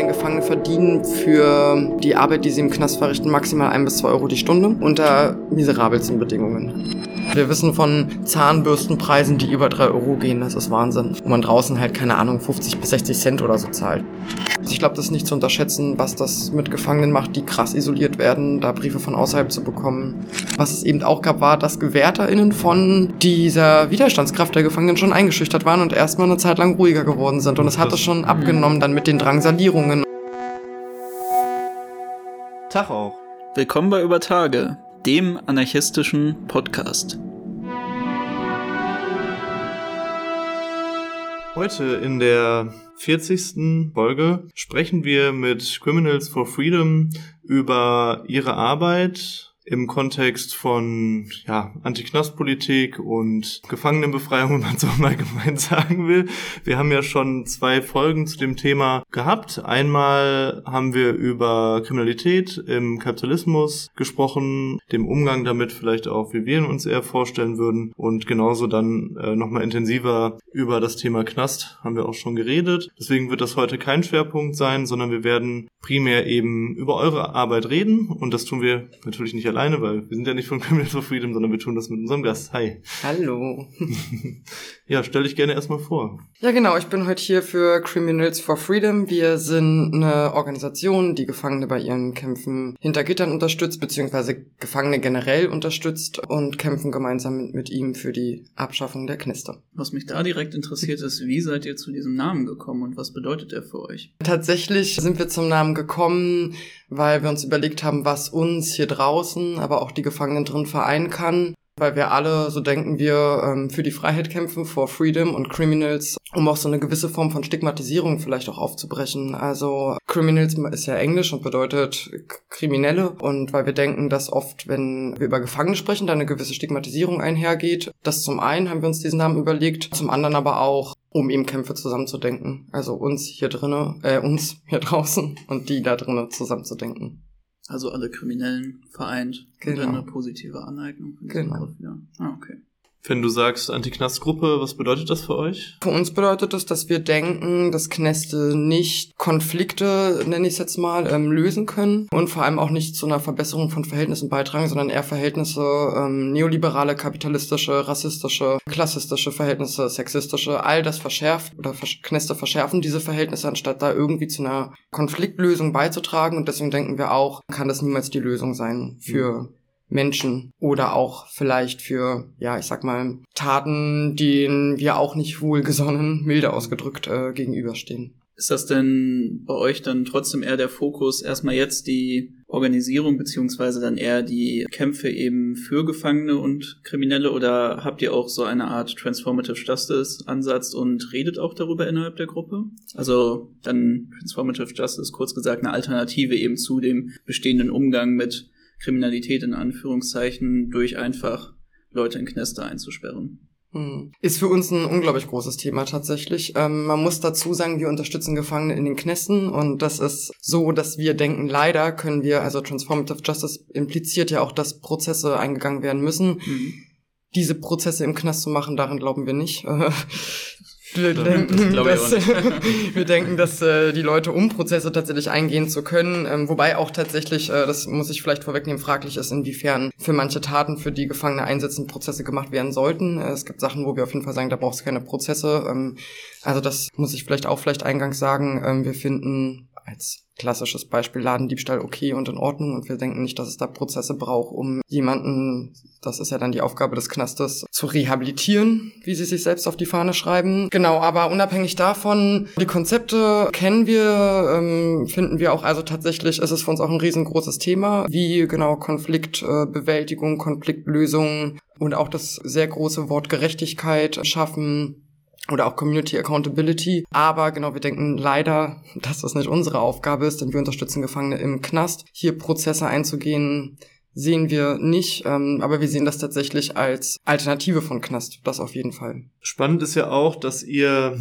denn Gefangene verdienen für die Arbeit, die sie im Knast verrichten, maximal ein bis zwei Euro die Stunde unter miserabelsten Bedingungen. Wir wissen von Zahnbürstenpreisen, die über drei Euro gehen. Das ist Wahnsinn. Wo man draußen halt, keine Ahnung, 50 bis 60 Cent oder so zahlt. Ich glaube, das ist nicht zu unterschätzen, was das mit Gefangenen macht, die krass isoliert werden, da Briefe von außerhalb zu bekommen. Was es eben auch gab, war, dass GewährterInnen von dieser Widerstandskraft der Gefangenen schon eingeschüchtert waren und erstmal eine Zeit lang ruhiger geworden sind. Und es hat es schon abgenommen dann mit den Drangsalierungen. Tag auch. Willkommen bei Über Tage, dem anarchistischen Podcast. Heute in der 40. Folge sprechen wir mit Criminals for Freedom über ihre Arbeit im Kontext von ja, Anti-Knast-Politik und Gefangenenbefreiung, wenn man so mal gemein sagen will. Wir haben ja schon zwei Folgen zu dem Thema gehabt. Einmal haben wir über Kriminalität im Kapitalismus gesprochen, dem Umgang damit vielleicht auch, wie wir uns eher vorstellen würden. Und genauso dann äh, nochmal intensiver über das Thema Knast haben wir auch schon geredet. Deswegen wird das heute kein Schwerpunkt sein, sondern wir werden primär eben über eure Arbeit reden. Und das tun wir natürlich nicht allein alleine, weil wir sind ja nicht von Criminals for Freedom, sondern wir tun das mit unserem Gast. Hi. Hallo. ja, stell dich gerne erstmal vor. Ja, genau. Ich bin heute hier für Criminals for Freedom. Wir sind eine Organisation, die Gefangene bei ihren Kämpfen hinter Gittern unterstützt, beziehungsweise Gefangene generell unterstützt und kämpfen gemeinsam mit, mit ihm für die Abschaffung der Knister. Was mich da direkt interessiert ist, wie seid ihr zu diesem Namen gekommen und was bedeutet er für euch? Tatsächlich sind wir zum Namen gekommen, weil wir uns überlegt haben, was uns hier draußen, aber auch die Gefangenen drin vereinen kann. Weil wir alle, so denken wir, ähm, für die Freiheit kämpfen, for Freedom und Criminals, um auch so eine gewisse Form von Stigmatisierung vielleicht auch aufzubrechen. Also Criminals ist ja Englisch und bedeutet Kriminelle. Und weil wir denken, dass oft, wenn wir über Gefangene sprechen, da eine gewisse Stigmatisierung einhergeht. Das zum einen haben wir uns diesen Namen überlegt, zum anderen aber auch, um eben Kämpfe zusammenzudenken. Also uns hier drinnen, äh, uns hier draußen und die da drinnen zusammenzudenken. Also alle Kriminellen vereint genau. und eine positive Aneignung. Genau. Ah, okay. Wenn du sagst Anti-Knast-Gruppe, was bedeutet das für euch? Für uns bedeutet das, dass wir denken, dass Knäste nicht Konflikte, nenne ich es jetzt mal, ähm, lösen können und vor allem auch nicht zu einer Verbesserung von Verhältnissen beitragen, sondern eher Verhältnisse, ähm, neoliberale, kapitalistische, rassistische, klassistische Verhältnisse, sexistische, all das verschärft oder Knäste verschärfen diese Verhältnisse, anstatt da irgendwie zu einer Konfliktlösung beizutragen. Und deswegen denken wir auch, kann das niemals die Lösung sein für mhm Menschen oder auch vielleicht für, ja, ich sag mal, Taten, denen wir auch nicht wohlgesonnen, milde ausgedrückt, äh, gegenüberstehen. Ist das denn bei euch dann trotzdem eher der Fokus, erstmal jetzt die Organisierung beziehungsweise dann eher die Kämpfe eben für Gefangene und Kriminelle oder habt ihr auch so eine Art Transformative Justice Ansatz und redet auch darüber innerhalb der Gruppe? Also dann Transformative Justice, kurz gesagt, eine Alternative eben zu dem bestehenden Umgang mit Kriminalität in Anführungszeichen durch einfach Leute in Knäste einzusperren. Hm. Ist für uns ein unglaublich großes Thema tatsächlich. Ähm, man muss dazu sagen, wir unterstützen Gefangene in den Knästen und das ist so, dass wir denken, leider können wir, also Transformative Justice impliziert ja auch, dass Prozesse eingegangen werden müssen. Mhm. Diese Prozesse im Knast zu machen, daran glauben wir nicht. Wir denken, dass, wir denken, dass äh, die Leute, um Prozesse tatsächlich eingehen zu können, ähm, wobei auch tatsächlich, äh, das muss ich vielleicht vorwegnehmen, fraglich ist, inwiefern für manche Taten, für die Gefangene einsetzen, Prozesse gemacht werden sollten. Äh, es gibt Sachen, wo wir auf jeden Fall sagen, da brauchst du keine Prozesse. Ähm, also das muss ich vielleicht auch vielleicht eingangs sagen. Ähm, wir finden als klassisches Beispiel Ladendiebstahl okay und in Ordnung. Und wir denken nicht, dass es da Prozesse braucht, um jemanden, das ist ja dann die Aufgabe des Knastes, zu rehabilitieren, wie sie sich selbst auf die Fahne schreiben. Genau, aber unabhängig davon, die Konzepte kennen wir, ähm, finden wir auch, also tatsächlich ist es für uns auch ein riesengroßes Thema, wie genau Konfliktbewältigung, Konfliktlösung und auch das sehr große Wort Gerechtigkeit schaffen oder auch Community Accountability. Aber genau, wir denken leider, dass das nicht unsere Aufgabe ist, denn wir unterstützen Gefangene im Knast. Hier Prozesse einzugehen, sehen wir nicht, ähm, aber wir sehen das tatsächlich als Alternative von Knast, das auf jeden Fall. Spannend ist ja auch, dass ihr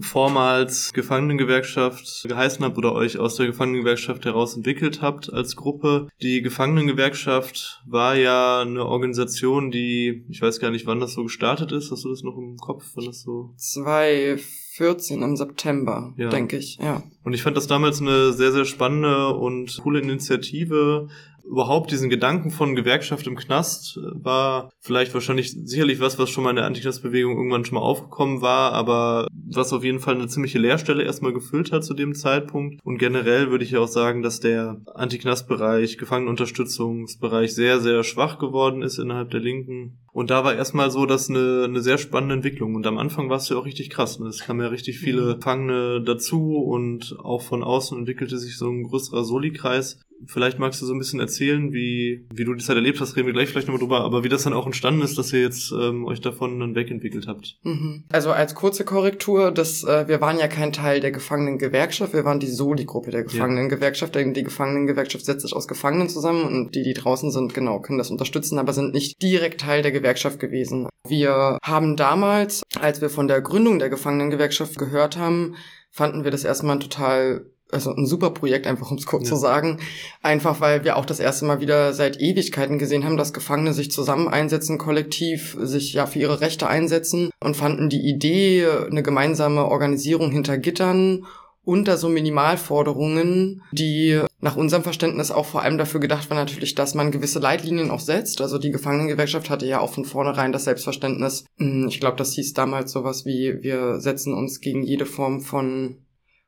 vormals Gefangenengewerkschaft geheißen habt oder euch aus der Gefangenengewerkschaft heraus entwickelt habt als Gruppe. Die Gefangenengewerkschaft war ja eine Organisation, die, ich weiß gar nicht, wann das so gestartet ist. Hast du das noch im Kopf, wann das so? 2014 im September, ja. denke ich, ja. Und ich fand das damals eine sehr, sehr spannende und coole Initiative, überhaupt diesen Gedanken von Gewerkschaft im Knast äh, war vielleicht wahrscheinlich sicherlich was, was schon mal in der Antiknastbewegung irgendwann schon mal aufgekommen war, aber was auf jeden Fall eine ziemliche Leerstelle erstmal gefüllt hat zu dem Zeitpunkt. Und generell würde ich ja auch sagen, dass der Antiknastbereich, Gefangenenunterstützungsbereich sehr, sehr schwach geworden ist innerhalb der Linken. Und da war erstmal so, dass eine, eine sehr spannende Entwicklung. Und am Anfang war es ja auch richtig krass. Ne? Es kamen ja richtig viele mhm. Gefangene dazu und auch von außen entwickelte sich so ein größerer Soli-Kreis. Vielleicht magst du so ein bisschen erzählen, wie, wie du die Zeit erlebt hast, reden wir gleich vielleicht nochmal drüber, aber wie das dann auch entstanden ist, dass ihr jetzt ähm, euch davon dann wegentwickelt habt. Mhm. Also als kurze Korrektur, das, äh, wir waren ja kein Teil der Gefangenengewerkschaft, wir waren die Soli-Gruppe der Gefangenengewerkschaft. Ja. Die Gefangenengewerkschaft setzt sich aus Gefangenen zusammen und die, die draußen sind, genau, können das unterstützen, aber sind nicht direkt Teil der Gewerkschaft gewesen. Wir haben damals, als wir von der Gründung der Gefangenengewerkschaft gehört haben, fanden wir das erstmal total also ein super Projekt, einfach um es kurz ja. zu sagen. Einfach weil wir auch das erste Mal wieder seit Ewigkeiten gesehen haben, dass Gefangene sich zusammen einsetzen, kollektiv sich ja für ihre Rechte einsetzen und fanden die Idee, eine gemeinsame Organisierung hinter Gittern unter so Minimalforderungen, die nach unserem Verständnis auch vor allem dafür gedacht waren natürlich, dass man gewisse Leitlinien auch setzt. Also die Gefangenengewerkschaft hatte ja auch von vornherein das Selbstverständnis. Hm, ich glaube, das hieß damals sowas wie, wir setzen uns gegen jede Form von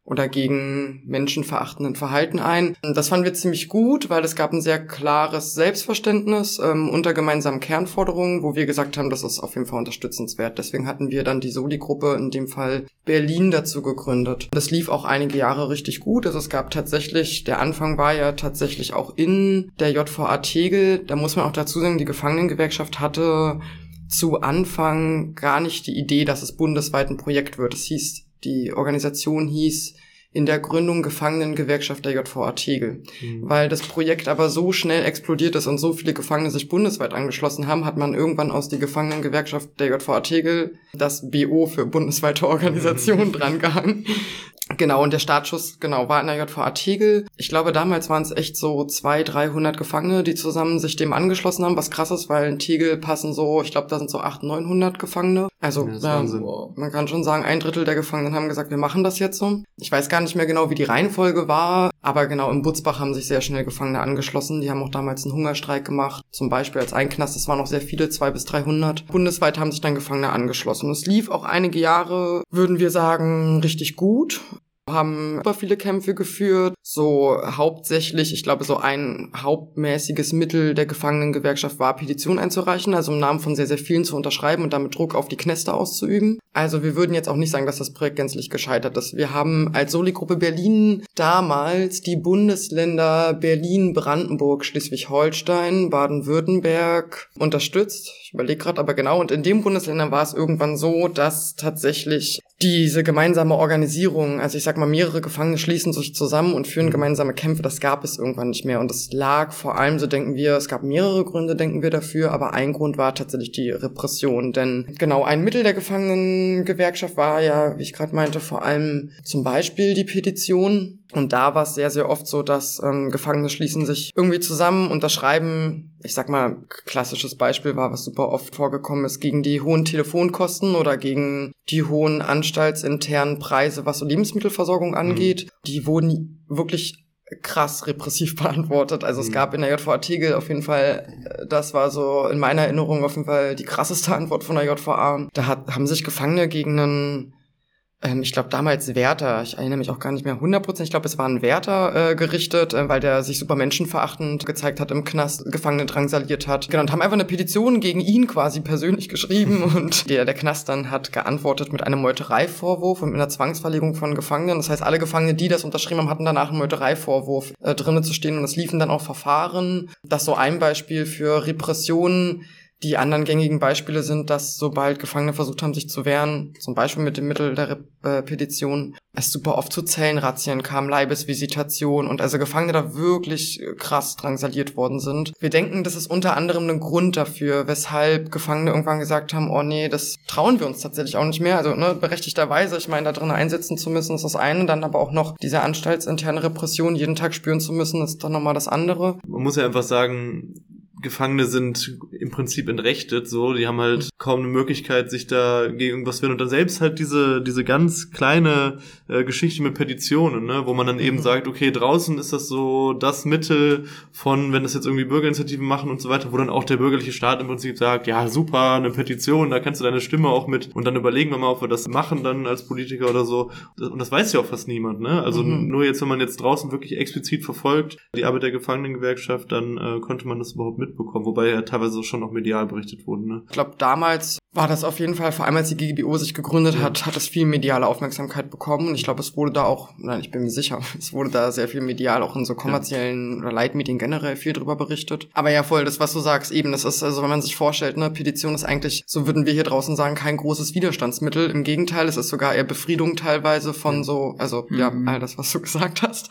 oder gegen menschenverachtenden Verhalten ein. Das fanden wir ziemlich gut, weil es gab ein sehr klares Selbstverständnis ähm, unter gemeinsamen Kernforderungen, wo wir gesagt haben, das ist auf jeden Fall unterstützenswert. Deswegen hatten wir dann die Soli-Gruppe, in dem Fall Berlin, dazu gegründet. Das lief auch einige Jahre richtig gut. Also es gab tatsächlich, der Anfang war ja tatsächlich auch in der JVA Tegel. Da muss man auch dazu sagen, die Gefangenengewerkschaft hatte zu Anfang gar nicht die Idee, dass es bundesweit ein Projekt wird. Es hieß die Organisation hieß in der Gründung Gefangenengewerkschaft der JVA Tegel. Mhm. Weil das Projekt aber so schnell explodiert ist und so viele Gefangene sich bundesweit angeschlossen haben, hat man irgendwann aus die Gefangenengewerkschaft der JVA Tegel das BO für bundesweite Organisationen drangehangen. Genau, und der Startschuss, genau, war in der JVA Tegel. Ich glaube, damals waren es echt so zwei, dreihundert Gefangene, die zusammen sich dem angeschlossen haben, was krass ist, weil in Tegel passen so, ich glaube, da sind so acht, neunhundert Gefangene. Also, ja, ja, man kann schon sagen, ein Drittel der Gefangenen haben gesagt, wir machen das jetzt so. Ich weiß gar nicht mehr genau, wie die Reihenfolge war, aber genau, im Butzbach haben sich sehr schnell Gefangene angeschlossen. Die haben auch damals einen Hungerstreik gemacht. Zum Beispiel als ein Knast, das waren noch sehr viele, zwei bis dreihundert. Bundesweit haben sich dann Gefangene angeschlossen. Es lief auch einige Jahre, würden wir sagen, richtig gut haben super viele Kämpfe geführt. So hauptsächlich, ich glaube, so ein hauptmäßiges Mittel der Gefangenengewerkschaft war, Petition einzureichen, also im Namen von sehr, sehr vielen zu unterschreiben und damit Druck auf die Kneste auszuüben. Also wir würden jetzt auch nicht sagen, dass das Projekt gänzlich gescheitert ist. Wir haben als Soli-Gruppe Berlin damals die Bundesländer Berlin, Brandenburg, Schleswig-Holstein, Baden-Württemberg unterstützt. Ich überlege gerade aber genau. Und in den Bundesländern war es irgendwann so, dass tatsächlich diese gemeinsame Organisierung, also ich sag mal, mehrere Gefangene schließen sich zusammen und führen mhm. gemeinsame Kämpfe, das gab es irgendwann nicht mehr. Und es lag vor allem, so denken wir, es gab mehrere Gründe, denken wir dafür, aber ein Grund war tatsächlich die Repression. Denn genau ein Mittel der Gefangenengewerkschaft war ja, wie ich gerade meinte, vor allem zum Beispiel die Petition. Und da war es sehr, sehr oft so, dass ähm, Gefangene schließen sich irgendwie zusammen, unterschreiben. Ich sag mal, klassisches Beispiel war, was super oft vorgekommen ist, gegen die hohen Telefonkosten oder gegen die hohen anstaltsinternen Preise, was so Lebensmittelversorgung mhm. angeht. Mhm. Die wurden wirklich krass repressiv beantwortet. Also mhm. es gab in der JVA Tegel auf jeden Fall, äh, das war so in meiner Erinnerung auf jeden Fall die krasseste Antwort von der JVA. Da hat, haben sich Gefangene gegen einen ähm, ich glaube damals Werther, ich erinnere mich auch gar nicht mehr 100%, ich glaube es war ein Werther äh, gerichtet, äh, weil der sich super menschenverachtend gezeigt hat im Knast, Gefangene drangsaliert hat. Genau, und haben einfach eine Petition gegen ihn quasi persönlich geschrieben und der, der Knast dann hat geantwortet mit einem Meutereivorwurf und mit einer Zwangsverlegung von Gefangenen. Das heißt, alle Gefangene, die das unterschrieben haben, hatten danach einen Meutereivorwurf äh, drinnen zu stehen und es liefen dann auch Verfahren. Das so ein Beispiel für Repressionen, Die anderen gängigen Beispiele sind, dass sobald Gefangene versucht haben, sich zu wehren, zum Beispiel mit dem Mittel der äh, Petition, es super oft zu Zellenrazzien kam, Leibesvisitation und also Gefangene da wirklich äh, krass drangsaliert worden sind. Wir denken, das ist unter anderem ein Grund dafür, weshalb Gefangene irgendwann gesagt haben, oh nee, das trauen wir uns tatsächlich auch nicht mehr. Also ne, berechtigterweise, ich meine, da drin einsetzen zu müssen, ist das eine, dann aber auch noch diese anstaltsinterne Repression jeden Tag spüren zu müssen, ist dann nochmal das andere. Man muss ja einfach sagen, Gefangene sind im Prinzip entrechtet, so, die haben halt kaum eine Möglichkeit, sich da gegen irgendwas wehren und dann selbst halt diese, diese ganz kleine äh, Geschichte mit Petitionen, ne, wo man dann eben mhm. sagt, okay, draußen ist das so das Mittel von, wenn das jetzt irgendwie Bürgerinitiativen machen und so weiter, wo dann auch der bürgerliche Staat im Prinzip sagt, ja, super, eine Petition, da kannst du deine Stimme auch mit und dann überlegen wir mal, ob wir das machen dann als Politiker oder so. Und das weiß ja auch fast niemand, ne? Also mhm. nur jetzt, wenn man jetzt draußen wirklich explizit verfolgt, die Arbeit der Gefangenengewerkschaft, dann äh, konnte man das überhaupt mit mitbekommen, wobei ja teilweise schon noch medial berichtet wurde. Ne? Ich glaube, damals war das auf jeden Fall, vor allem als die GGBO sich gegründet hat, hat es viel mediale Aufmerksamkeit bekommen. Und ich glaube, es wurde da auch, nein, ich bin mir sicher, es wurde da sehr viel medial, auch in so kommerziellen ja. oder Leitmedien generell viel drüber berichtet. Aber ja, voll, das, was du sagst, eben, das ist, also wenn man sich vorstellt, ne, Petition ist eigentlich, so würden wir hier draußen sagen, kein großes Widerstandsmittel. Im Gegenteil, es ist sogar eher Befriedung teilweise von so, also mhm. ja, all das, was du gesagt hast.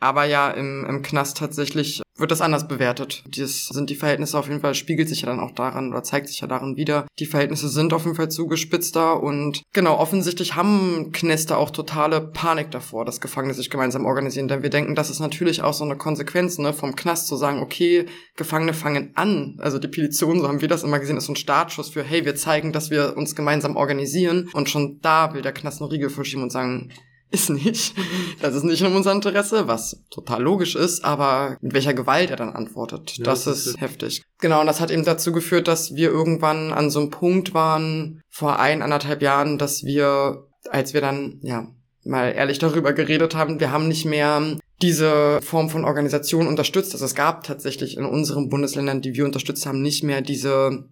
Aber ja, im, im Knast tatsächlich wird das anders bewertet. Das sind die Verhältnisse auf jeden Fall, spiegelt sich ja dann auch daran oder zeigt sich ja darin wieder. Die Verhältnisse sind auf jeden Fall zugespitzter und genau, offensichtlich haben Knäste auch totale Panik davor, dass Gefangene sich gemeinsam organisieren, denn wir denken, das ist natürlich auch so eine Konsequenz ne, vom Knast zu sagen, okay, Gefangene fangen an, also die Petition, so haben wir das immer gesehen, ist so ein Startschuss für, hey, wir zeigen, dass wir uns gemeinsam organisieren und schon da will der Knast nur Riegel verschieben und sagen, ist nicht. Das ist nicht in unser Interesse, was total logisch ist, aber mit welcher Gewalt er dann antwortet, ja, das, das, ist heftig. Genau, und das hat eben dazu geführt, dass wir irgendwann an so einem Punkt waren, vor ein, anderthalb Jahren, dass wir, als wir dann, ja, mal ehrlich darüber geredet haben, wir haben nicht mehr diese Form von Organisation unterstützt. Also es gab tatsächlich in unseren Bundesländern, die wir unterstützt haben, nicht mehr diese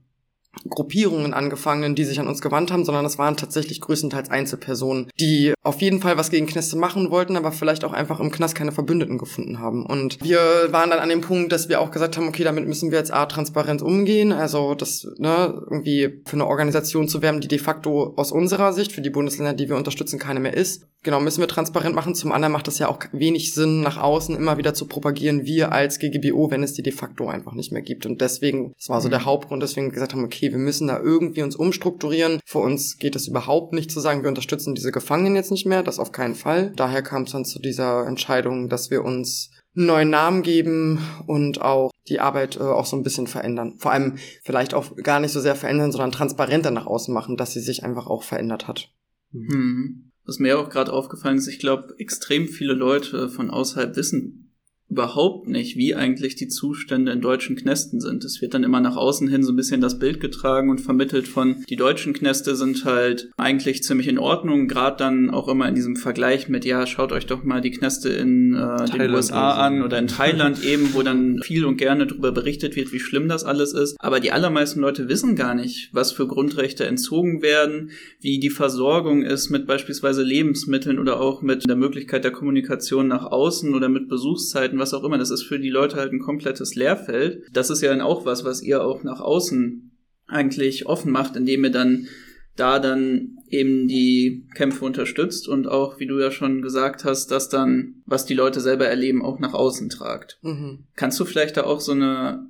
Gruppierungen angefangen, die sich an uns gewandt haben, sondern es waren tatsächlich größtenteils Einzelpersonen, die auf jeden Fall was gegen Knäste machen wollten, aber vielleicht auch einfach im Knast keine Verbündeten gefunden haben. Und wir waren dann an dem Punkt, dass wir auch gesagt haben, okay, damit müssen wir jetzt A, transparent umgehen, also das, ne, irgendwie für eine Organisation zu werben, die de facto aus unserer Sicht, für die Bundesländer, die wir unterstützen, keine mehr ist. Genau, müssen wir transparent machen. Zum anderen macht es ja auch wenig Sinn, nach außen immer wieder zu propagieren, wir als GGBO, wenn es die de facto einfach nicht mehr gibt. Und deswegen, das war so der mhm. Hauptgrund, deswegen gesagt haben, okay, okay, wir müssen da irgendwie uns umstrukturieren. Für uns geht es überhaupt nicht zu sagen, wir unterstützen diese Gefangenen jetzt nicht mehr, das auf keinen Fall. Daher kam es dann zu dieser Entscheidung, dass wir uns einen neuen Namen geben und auch die Arbeit äh, auch so ein bisschen verändern. Vor allem vielleicht auch gar nicht so sehr verändern, sondern transparenter nach außen machen, dass sie sich einfach auch verändert hat. Mhm. Was mir auch gerade aufgefallen ist, ich glaube, extrem viele Leute von außerhalb wissen überhaupt nicht, wie eigentlich die Zustände in deutschen Knästen sind. Es wird dann immer nach außen hin so ein bisschen das Bild getragen und vermittelt von, die deutschen Knäste sind halt eigentlich ziemlich in Ordnung, gerade dann auch immer in diesem Vergleich mit, ja, schaut euch doch mal die Knäste in äh, den USA an oder in Thailand eben, wo dann viel und gerne darüber berichtet wird, wie schlimm das alles ist. Aber die allermeisten Leute wissen gar nicht, was für Grundrechte entzogen werden, wie die Versorgung ist mit beispielsweise Lebensmitteln oder auch mit der Möglichkeit der Kommunikation nach außen oder mit Besuchszeiten Möglichkeiten, was auch immer. Das ist für die Leute halt ein komplettes Leerfeld. Das ist ja dann auch was, was ihr auch nach außen eigentlich offen macht, indem ihr dann da dann eben die Kämpfe unterstützt und auch, wie du ja schon gesagt hast, das dann, was die Leute selber erleben, auch nach außen tragt. Mhm. Kannst du vielleicht da auch so eine,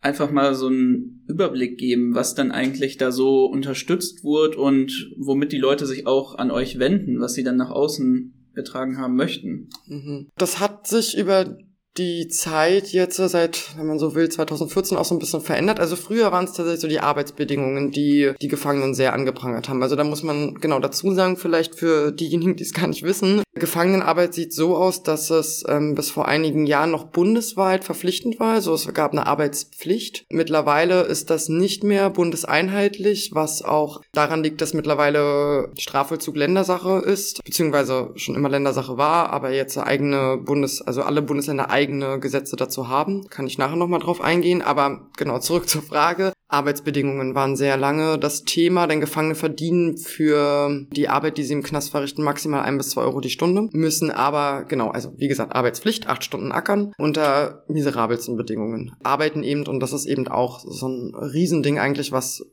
einfach mal so einen Überblick geben, was dann eigentlich da so unterstützt wurde und womit die Leute sich auch an euch wenden, was sie dann nach außen getragen haben möchten. Mhm. Das hat sich über die Zeit jetzt seit, wenn man so will, 2014 auch so ein bisschen verändert. Also früher waren es tatsächlich so die Arbeitsbedingungen, die die Gefangenen sehr angeprangert haben. Also da muss man genau dazu sagen, vielleicht für diejenigen, die es gar nicht wissen, Gefangenenarbeit sieht so aus, dass es ähm, bis vor einigen Jahren noch bundesweit verpflichtend war. Also es gab eine Arbeitspflicht. Mittlerweile ist das nicht mehr bundeseinheitlich, was auch daran liegt, dass mittlerweile Strafvollzug Ländersache ist, beziehungsweise schon immer Ländersache war, aber jetzt eigene Bundes, also alle Bundesländer eigene Gesetze dazu haben. Kann ich nachher nochmal drauf eingehen. Aber genau, zurück zur Frage. Arbeitsbedingungen waren sehr lange das Thema, denn Gefangene verdienen für die Arbeit, die sie im Knast verrichten, maximal ein bis zwei Euro die Stunde, müssen aber, genau, also wie gesagt, Arbeitspflicht, acht Stunden ackern, unter miserabelsten Bedingungen. Arbeiten eben, und das ist eben auch so ein Riesending eigentlich, was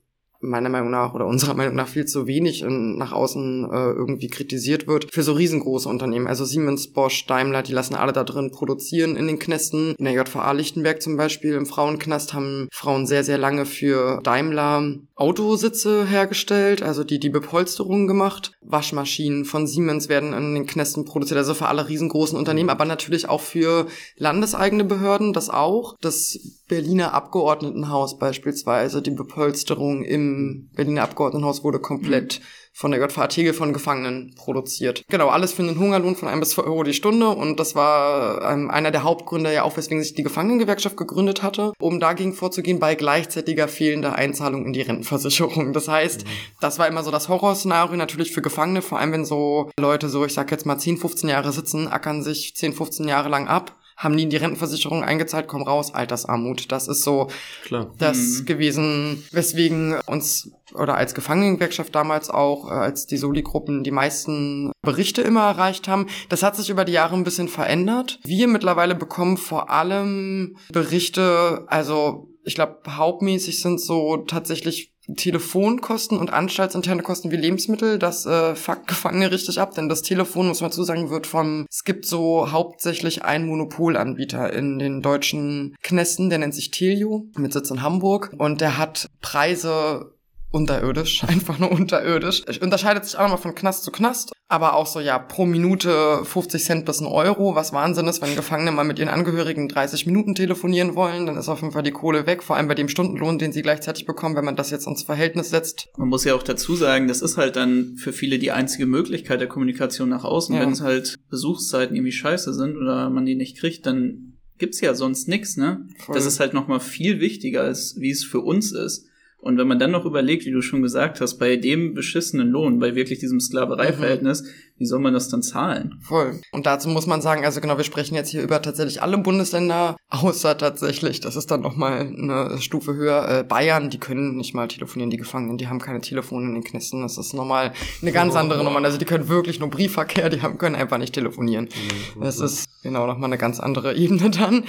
meiner Meinung nach oder unserer Meinung nach viel zu wenig in, nach außen äh, irgendwie kritisiert wird für so riesengroße Unternehmen. Also Siemens, Bosch, Daimler, die lassen alle da drin produzieren in den Knästen. In der JVA Lichtenberg zum Beispiel im Frauenknast haben Frauen sehr, sehr lange für Daimler Autositze hergestellt, also die die Bepolsterung gemacht. Waschmaschinen von Siemens werden in den Knästen produziert, also für alle riesengroßen Unternehmen, aber natürlich auch für landeseigene Behörden, das auch. Das Berliner Abgeordnetenhaus beispielsweise, die Bepolsterung im Berliner Abgeordnetenhaus wurde komplett von der JVA Tegel von Gefangenen produziert. Genau, alles für einen Hungerlohn von ein bis zwei Euro die Stunde und das war ähm, einer der Hauptgründe ja auch, weswegen sich die Gefangenengewerkschaft gegründet hatte, um dagegen vorzugehen bei gleichzeitiger fehlender Einzahlung in die Rentenversicherung. Das heißt, mhm. das war immer so das Horrorszenario natürlich für Gefangene, vor allem wenn so Leute so, ich sag jetzt mal 10, 15 Jahre sitzen, ackern sich 10, 15 Jahre lang ab haben nie in die Rentenversicherung eingezahlt, kommen raus, Altersarmut. Das ist so Klar. das mhm. gewesen, weswegen uns oder als Gefangenengewerkschaft damals auch, äh, als die Soli-Gruppen die meisten Berichte immer erreicht haben. Das hat sich über die Jahre ein bisschen verändert. Wir mittlerweile bekommen vor allem Berichte, also ich glaube, hauptmäßig sind so tatsächlich Telefonkosten und anstaltsinterne Kosten wie Lebensmittel, das äh, fuckt Gefangene richtig ab, denn das Telefon, muss man zusagen, wird vom, es gibt so hauptsächlich einen Monopolanbieter in den deutschen Knästen, der nennt sich Telio, mit Sitz in Hamburg und der hat Preise unterirdisch, einfach nur unterirdisch. Unterscheidet sich auch nochmal von Knast zu Knast, aber auch so, ja, pro Minute 50 Cent bis ein Euro, was Wahnsinn ist, wenn Gefangene mal mit ihren Angehörigen 30 Minuten telefonieren wollen, dann ist auf jeden Fall die Kohle weg, vor allem bei dem Stundenlohn, den sie gleichzeitig bekommen, wenn man das jetzt ins Verhältnis setzt. Man muss ja auch dazu sagen, das ist halt dann für viele die einzige Möglichkeit der Kommunikation nach außen. Ja. Wenn es halt Besuchszeiten irgendwie scheiße sind oder man die nicht kriegt, dann gibt's ja sonst nix, ne? Voll. Das ist halt nochmal viel wichtiger, als wie es für uns ist. Und wenn man dann noch überlegt, wie du schon gesagt hast, bei dem beschissenen Lohn, bei wirklich diesem Sklavereiverhältnis, mhm. wie soll man das dann zahlen? Voll. Und dazu muss man sagen, also genau, wir sprechen jetzt hier über tatsächlich alle Bundesländer, außer tatsächlich, das ist dann nochmal eine Stufe höher, äh, Bayern, die können nicht mal telefonieren, die Gefangenen, die haben keine Telefone in den Knisten, das ist nochmal eine ganz oh. andere Nummer. Also die können wirklich nur Briefverkehr, die haben, können einfach nicht telefonieren. Mhm. Das ist genau nochmal eine ganz andere Ebene dann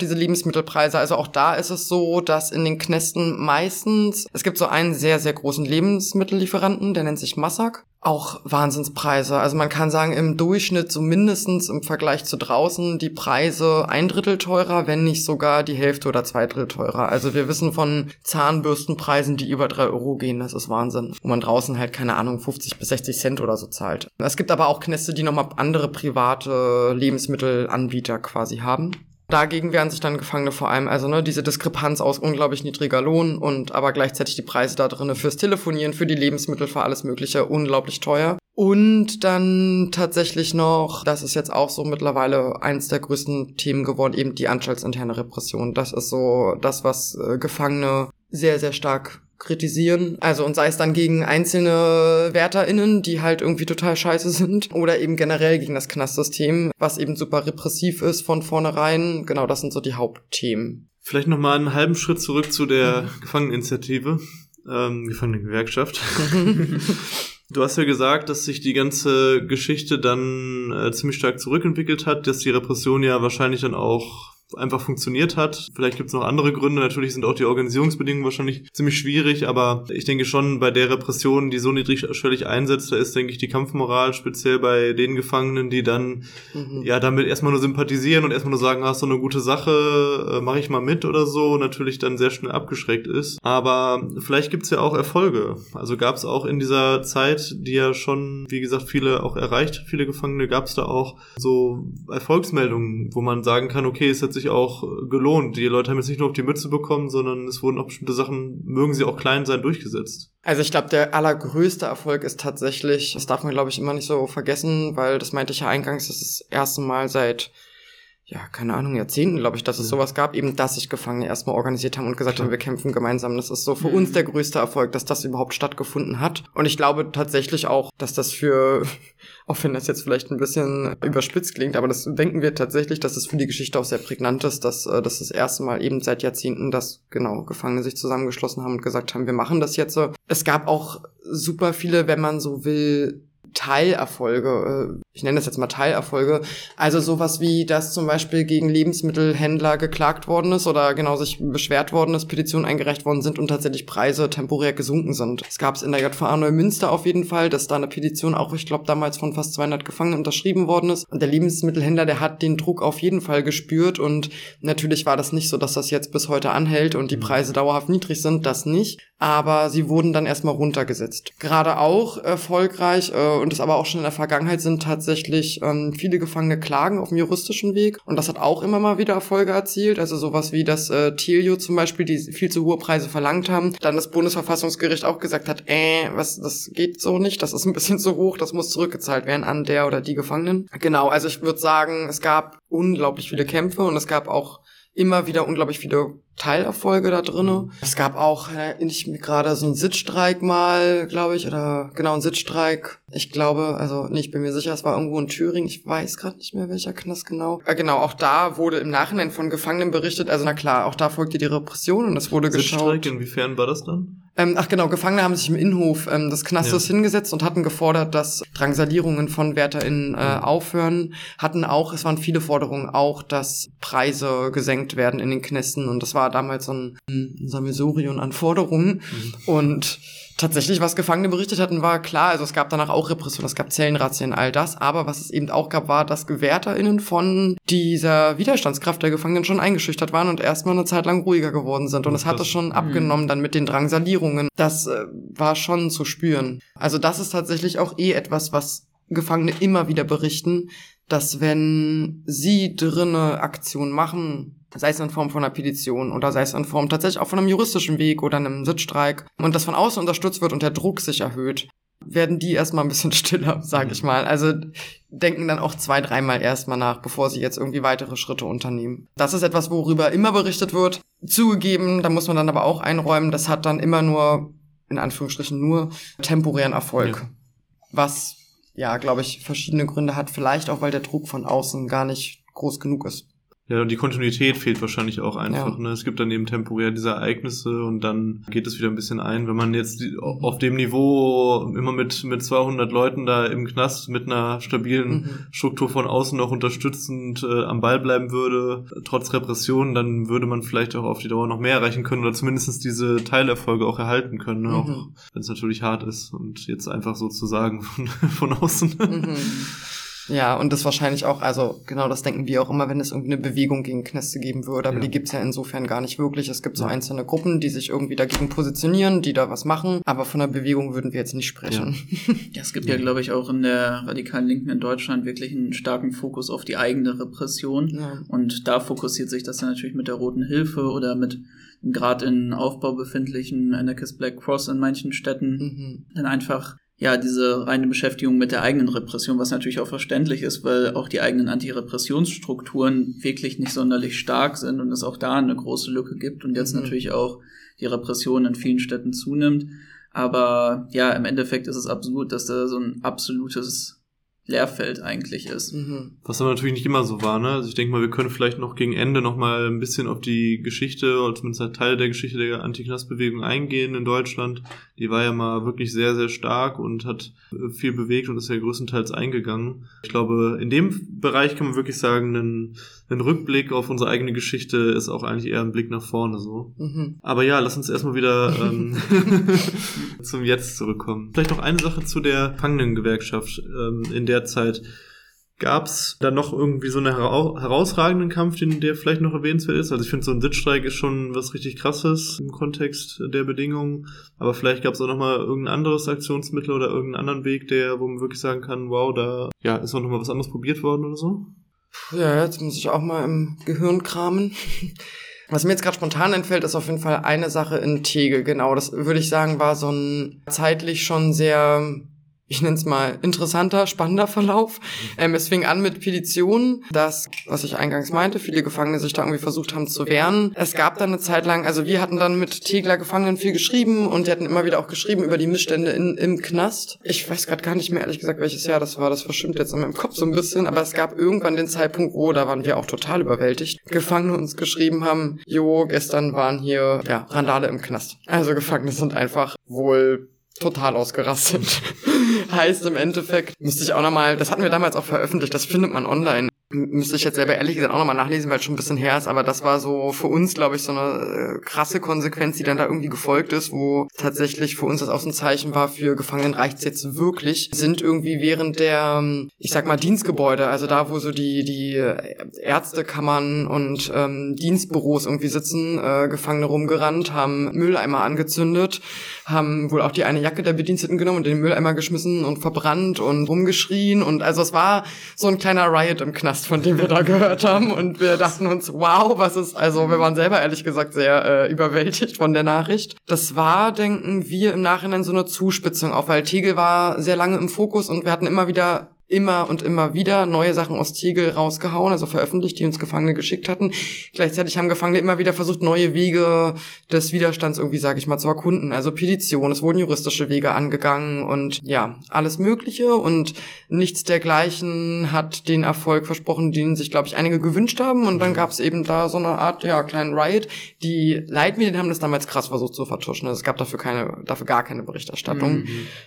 diese Lebensmittelpreise. Also auch da ist es so, dass in den Knästen meistens, es gibt so einen sehr, sehr großen Lebensmittellieferanten, der nennt sich Massak. Auch Wahnsinnspreise. Also man kann sagen, im Durchschnitt so mindestens im Vergleich zu draußen die Preise ein Drittel teurer, wenn nicht sogar die Hälfte oder zwei Drittel teurer. Also wir wissen von Zahnbürstenpreisen, die über drei Euro gehen. Das ist Wahnsinn. Wo man draußen halt, keine Ahnung, 50 bis 60 Cent oder so zahlt. Es gibt aber auch Knäste, die nochmal andere private Lebensmittelanbieter quasi haben. Dagegen wehren sich dann Gefangene vor allem, also ne, diese Diskrepanz aus unglaublich niedriger Lohn und aber gleichzeitig die Preise da drinnen fürs Telefonieren, für die Lebensmittel, für alles Mögliche unglaublich teuer. Und dann tatsächlich noch, das ist jetzt auch so mittlerweile eins der größten Themen geworden, eben die anstaltsinterne Repression. Das ist so das, was äh, Gefangene sehr, sehr stark kritisieren. Also und sei es dann gegen einzelne WärterInnen, die halt irgendwie total scheiße sind, oder eben generell gegen das Knastsystem, was eben super repressiv ist von vornherein. Genau, das sind so die Hauptthemen. Vielleicht nochmal einen halben Schritt zurück zu der mhm. Gefangeneninitiative, ähm, Gefangenengewerkschaft. Du hast ja gesagt, dass sich die ganze Geschichte dann äh, ziemlich stark zurückentwickelt hat, dass die Repression ja wahrscheinlich dann auch einfach funktioniert hat. Vielleicht gibt es noch andere Gründe. Natürlich sind auch die Organisierungsbedingungen wahrscheinlich ziemlich schwierig, aber ich denke schon, bei der Repression, die so niedrigschwellig einsetzt, da ist, denke ich, die Kampfmoral speziell bei den Gefangenen, die dann mhm. ja damit erstmal nur sympathisieren und erstmal nur sagen, hast ah, so eine gute Sache, äh, mache ich mal mit oder so, natürlich dann sehr schnell abgeschreckt ist. Aber vielleicht gibt's ja auch Erfolge. Also gab es auch in dieser Zeit, die ja schon, wie gesagt, viele auch erreicht, viele Gefangene, gab es da auch so Erfolgsmeldungen, wo man sagen kann, okay, es hat sich auch gelohnt. Die Leute haben jetzt nicht nur auf die Mütze bekommen, sondern es wurden auch bestimmte Sachen, mögen sie auch klein sein, durchgesetzt. Also ich glaube, der allergrößte Erfolg ist tatsächlich, das darf man glaube ich immer nicht so vergessen, weil das meinte ich ja eingangs, das ist das erste Mal seit ja, keine Ahnung, Jahrzehnten, glaube ich, dass es sowas gab, eben, dass sich Gefangene erstmal organisiert haben und gesagt Klar. haben, wir kämpfen gemeinsam. Das ist so für Mhm. uns der größte Erfolg, dass das überhaupt stattgefunden hat. Und ich glaube tatsächlich auch, dass das für, auch wenn das jetzt vielleicht ein bisschen überspitzt klingt, aber das denken wir tatsächlich, dass es für die Geschichte auch sehr prägnant ist, dass äh, das das erste Mal eben seit Jahrzehnten, dass genau Gefangene sich zusammengeschlossen haben und gesagt haben, wir machen das jetzt. Es gab auch super viele, wenn man so will, Teilerfolge, äh, ich nenne das jetzt mal Teilerfolge, also sowas wie, dass zum Beispiel gegen Lebensmittelhändler geklagt worden ist oder genau sich beschwert worden ist, Petitionen eingereicht worden sind und tatsächlich Preise temporär gesunken sind. Es gab es in der JVA Neumünster auf jeden Fall, dass da eine Petition auch, ich glaube, damals von fast 200 Gefangenen unterschrieben worden ist. Und der Lebensmittelhändler, der hat den Druck auf jeden Fall gespürt und natürlich war das nicht so, dass das jetzt bis heute anhält und die Preise dauerhaft niedrig sind, das nicht. Aber sie wurden dann erstmal runtergesetzt. Gerade auch erfolgreich äh, und es aber auch schon in der Vergangenheit sind tatsächlich ähm, viele Gefangene klagen auf dem juristischen Weg und das hat auch immer mal wieder Erfolge erzielt. Also sowas wie das äh, Telio zum Beispiel, die viel zu hohe Preise verlangt haben, dann das Bundesverfassungsgericht auch gesagt hat, äh, was, das geht so nicht, das ist ein bisschen zu hoch, das muss zurückgezahlt werden an der oder die Gefangenen. Genau, also ich würde sagen, es gab unglaublich viele Kämpfe und es gab auch immer wieder unglaublich viele Teilerfolge da drinne. Es gab auch, äh, ich mir gerade so einen Sitzstreik mal, glaube ich, oder genau einen Sitzstreik. Ich glaube, also nee, ich bin mir sicher, es war irgendwo in Thüringen. Ich weiß gerade nicht mehr welcher Knast genau. Äh, genau, auch da wurde im Nachhinein von Gefangenen berichtet. Also na klar, auch da folgte die Repression und es wurde Sitzstreik, geschaut. inwiefern war das dann? Ähm, ach genau, Gefangene haben sich im Innenhof ähm, des Knastes Ja. hingesetzt und hatten gefordert, dass Drangsalierungen von WärterInnen äh, aufhören. Hatten auch, es waren viele Forderungen auch, dass Preise gesenkt werden in den Knästen und das war damals so ein, ein Sammelsurium an Forderungen. Und tatsächlich, was Gefangene berichtet hatten, war klar, also es gab danach auch Repression, es gab Zellenrazzien, all das, aber was es eben auch gab, war, dass GewährterInnen von dieser Widerstandskraft der Gefangenen schon eingeschüchtert waren und erstmal eine Zeit lang ruhiger geworden sind. Und es hatte schon abgenommen dann mit den Drangsalierungen. Das äh, war schon zu spüren. Also das ist tatsächlich auch eh etwas, was Gefangene immer wieder berichten, dass wenn sie drinne Aktionen machen, sei es in Form von einer Petition oder sei es in Form tatsächlich auch von einem juristischen Weg oder einem Sitzstreik und das von außen unterstützt wird und der Druck sich erhöht, werden die erstmal ein bisschen stiller, sage ich mal. Also denken dann auch zwei, dreimal erstmal nach, bevor sie jetzt irgendwie weitere Schritte unternehmen. Das ist etwas, worüber immer berichtet wird. Zugegeben, da muss man dann aber auch einräumen, das hat dann immer nur, in Anführungsstrichen nur, temporären Erfolg. Ja. Was, ja, glaube ich, verschiedene Gründe hat. Vielleicht auch, weil der Druck von außen gar nicht groß genug ist. Ja, und die Kontinuität fehlt wahrscheinlich auch einfach. Ja. Ne? Es gibt dann eben temporär diese Ereignisse und dann geht es wieder ein bisschen ein. Wenn man jetzt auf dem Niveau immer mit, mit 200 Leuten da im Knast mit einer stabilen Mhm. Struktur von außen noch unterstützend äh, am Ball bleiben würde, trotz Repression, dann würde man vielleicht auch auf die Dauer noch mehr erreichen können oder zumindest diese Teilerfolge auch erhalten können, ne? auch Mhm. wenn es natürlich hart ist und jetzt einfach sozusagen von, von außen. Mhm. Ja, und das wahrscheinlich auch, also genau das denken wir auch immer, wenn es irgendeine Bewegung gegen Knäste geben würde, aber Ja. die gibt's ja insofern gar nicht wirklich. Es gibt so Ja. einzelne Gruppen, die sich irgendwie dagegen positionieren, die da was machen, aber von einer Bewegung würden wir jetzt nicht sprechen. Ja, es gibt ja, glaube ich, auch in der radikalen Linken in Deutschland wirklich einen starken Fokus auf die eigene Repression. Ja. Und da fokussiert sich das dann natürlich mit der Roten Hilfe oder mit gerade in Aufbau befindlichen Anarchist Black Cross in manchen Städten. Mhm. Dann einfach, ja, diese reine Beschäftigung mit der eigenen Repression, was natürlich auch verständlich ist, weil auch die eigenen Antirepressionsstrukturen wirklich nicht sonderlich stark sind und es auch da eine große Lücke gibt und jetzt Mhm. natürlich auch die Repression in vielen Städten zunimmt. Aber ja, im Endeffekt ist es absurd, dass da so ein absolutes Leerfeld eigentlich ist. Mhm. Was aber natürlich nicht immer so war, ne? Also ich denke mal, wir können vielleicht noch gegen Ende noch mal ein bisschen auf die Geschichte, oder zumindest halt Teile der Geschichte der Anti-Knast-Bewegung eingehen in Deutschland. Die war ja mal wirklich sehr, sehr stark und hat viel bewegt und ist ja größtenteils eingegangen. Ich glaube, in dem Bereich kann man wirklich sagen, ein, ein Rückblick auf unsere eigene Geschichte ist auch eigentlich eher ein Blick nach vorne so. Mhm. Aber ja, lass uns erstmal wieder ähm, zum Jetzt zurückkommen. Vielleicht noch eine Sache zu der Gefangenengewerkschaft ähm, in der Zeit. Gab es da noch irgendwie so einen hera herausragenden Kampf, den der vielleicht noch erwähnenswert ist? Also ich finde, so ein Sitzstreik ist schon was richtig krasses im Kontext der Bedingungen. Aber vielleicht gab es auch noch mal irgendein anderes Aktionsmittel oder irgendeinen anderen Weg, der, wo man wirklich sagen kann, wow, da ja, ist auch noch mal was anderes probiert worden oder so? Ja, jetzt muss ich auch mal im Gehirn kramen. Was mir jetzt gerade spontan entfällt, ist auf jeden Fall eine Sache in Tegel. Genau, das würde ich sagen, war so ein zeitlich schon sehr ich nenne es mal, interessanter, spannender Verlauf. Ähm, es fing an mit Petitionen, dass, was ich eingangs meinte, viele Gefangene sich da irgendwie versucht haben zu wehren. Es gab dann eine Zeit lang, also wir hatten dann mit Tegler Gefangenen viel geschrieben und die hatten immer wieder auch geschrieben über die Missstände in, im Knast. Ich weiß gerade gar nicht mehr ehrlich gesagt, welches Jahr das war. Das verschwimmt jetzt in meinem Kopf so ein bisschen. Aber es gab irgendwann den Zeitpunkt, wo, da waren wir auch total überwältigt, Gefangene uns geschrieben haben, jo, gestern waren hier, ja, Randale im Knast. Also Gefangene sind einfach wohl total ausgerastet. heißt im Endeffekt, müsste ich auch nochmal, das hatten wir damals auch veröffentlicht, das findet man online. Müsste ich jetzt selber ehrlich gesagt auch nochmal nachlesen, weil es schon ein bisschen her ist, aber das war so für uns, glaube ich, so eine äh, krasse Konsequenz, die dann da irgendwie gefolgt ist, wo tatsächlich für uns das auch ein Zeichen war, für Gefangenen reicht's jetzt wirklich, sind irgendwie während der, ähm, ich sag mal, Dienstgebäude, also da, wo so die, die Ärztekammern und ähm, Dienstbüros irgendwie sitzen, äh, Gefangene rumgerannt, haben Mülleimer angezündet, haben wohl auch die eine Jacke der Bediensteten genommen und den Mülleimer geschmissen und verbrannt und rumgeschrien und also es war so ein kleiner Riot im Knast, von dem wir da gehört haben und wir dachten uns, wow, was ist, also wir waren selber ehrlich gesagt sehr äh, überwältigt von der Nachricht. Das war, denken wir im Nachhinein so eine Zuspitzung auf, weil Tegel war sehr lange im Fokus und wir hatten immer wieder immer und immer wieder neue Sachen aus Tegel rausgehauen, also veröffentlicht, die uns Gefangene geschickt hatten. Gleichzeitig haben Gefangene immer wieder versucht, neue Wege des Widerstands irgendwie, sage ich mal, zu erkunden. Also Petition, es wurden juristische Wege angegangen und ja, alles Mögliche und nichts dergleichen hat den Erfolg versprochen, den sich, glaube ich, einige gewünscht haben. Und dann gab es eben da so eine Art, ja, kleinen Riot. Die Leitmedien haben das damals krass versucht zu vertuschen. Also es gab dafür keine, dafür gar keine Berichterstattung.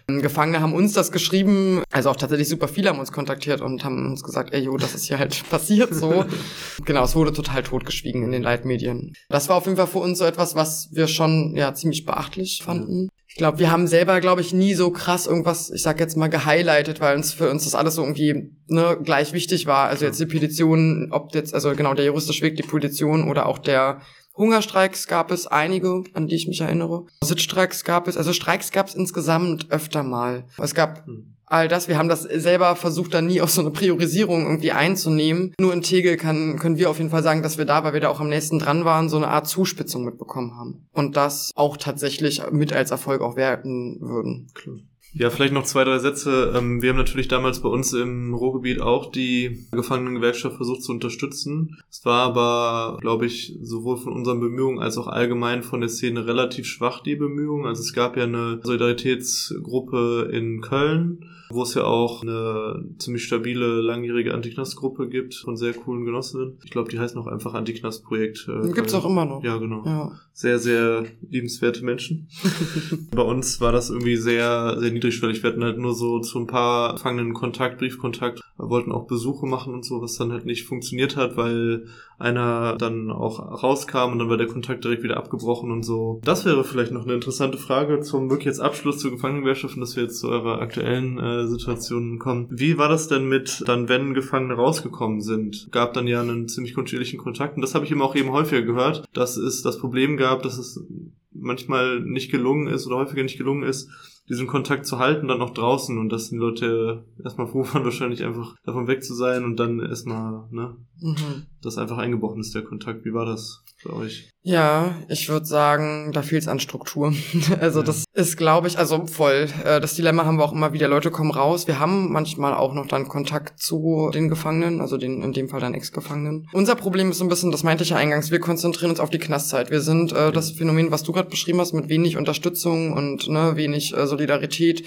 Mhm. Gefangene haben uns das geschrieben, also auch tatsächlich super viele viele haben uns kontaktiert und haben uns gesagt, ey, jo, das ist hier halt passiert so. genau, es wurde total totgeschwiegen in den Leitmedien. Das war auf jeden Fall für uns so etwas, was wir schon ja ziemlich beachtlich fanden. Ich glaube, wir haben selber, glaube ich, nie so krass irgendwas, ich sag jetzt mal, gehighlightet, weil uns für uns das alles so irgendwie ne, gleich wichtig war. Also jetzt die Petition, ob jetzt, also genau der juristische Weg, die Petition oder auch der Hungerstreiks gab es einige, an die ich mich erinnere. Sitzstreiks gab es, also Streiks gab es insgesamt öfter mal. Es gab hm all das. Wir haben das selber versucht, dann nie auf so eine Priorisierung irgendwie einzunehmen. Nur in Tegel kann, können wir auf jeden Fall sagen, dass wir da, weil wir da auch am nächsten dran waren, so eine Art Zuspitzung mitbekommen haben. Und das auch tatsächlich mit als Erfolg auch werten würden. Klar. Ja, vielleicht noch zwei, drei Sätze. Ähm, wir haben natürlich damals bei uns im Ruhrgebiet auch die Gefangenengewerkschaft versucht zu unterstützen. Es war aber, glaube ich, sowohl von unseren Bemühungen als auch allgemein von der Szene relativ schwach, die Bemühungen. Also es gab ja eine Solidaritätsgruppe in Köln, wo es ja auch eine ziemlich stabile, langjährige Antiknastgruppe gibt von sehr coolen Genossinnen. Ich glaube, die heißt noch einfach Antiknastprojekt. Äh, Gibt's auch immer noch. Ja, genau. Ja. Sehr, sehr liebenswerte Menschen. Bei uns war das irgendwie sehr, sehr niedrigschwellig. Wir hatten halt nur so zu ein paar Gefangenen Kontakt, Briefkontakt, wir wollten auch Besuche machen und so, was dann halt nicht funktioniert hat, weil einer dann auch rauskam und dann war der Kontakt direkt wieder abgebrochen und so. Das wäre vielleicht noch eine interessante Frage zum wirklich jetzt Abschluss zur Gefangenengewerkschaft, dass wir jetzt zu eurer aktuellen äh, Situation kommen. Wie war das denn mit dann, wenn Gefangene rausgekommen sind? Gab dann ja einen ziemlich unterschiedlichen Kontakt und das habe ich eben auch eben häufiger gehört, dass es das Problem gab, dass es manchmal nicht gelungen ist oder häufiger nicht gelungen ist, diesen Kontakt zu halten, dann auch draußen und dass die Leute erstmal froh waren, wahrscheinlich einfach davon weg zu sein und dann erstmal, ne, mhm. dass einfach eingebrochen ist, der Kontakt. Wie war das für euch? Ja, ich würde sagen, da fehlt es an Struktur. also ja. das ist, glaube ich, also voll. Äh, das Dilemma haben wir auch immer wieder, Leute kommen raus. Wir haben manchmal auch noch dann Kontakt zu den Gefangenen, also den, in dem Fall dann Ex-Gefangenen. Unser Problem ist so ein bisschen, das meinte ich ja eingangs, wir konzentrieren uns auf die Knastzeit. Wir sind äh, das Phänomen, was du gerade beschrieben hast, mit wenig Unterstützung und ne, wenig äh, Solidarität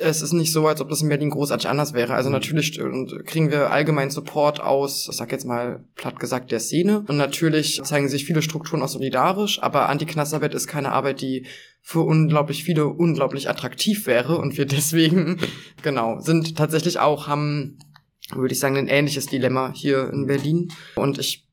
es ist nicht so, als ob das in Berlin großartig anders wäre. Also mhm. natürlich kriegen wir allgemein Support aus, ich sag jetzt mal platt gesagt, der Szene. Und natürlich zeigen sich viele Strukturen auch solidarisch, aber Anti-Knastarbeit ist keine Arbeit, die für unglaublich viele unglaublich attraktiv wäre. Und wir deswegen, genau, sind tatsächlich auch, haben, würde ich sagen, ein ähnliches Dilemma hier in Berlin. Und ich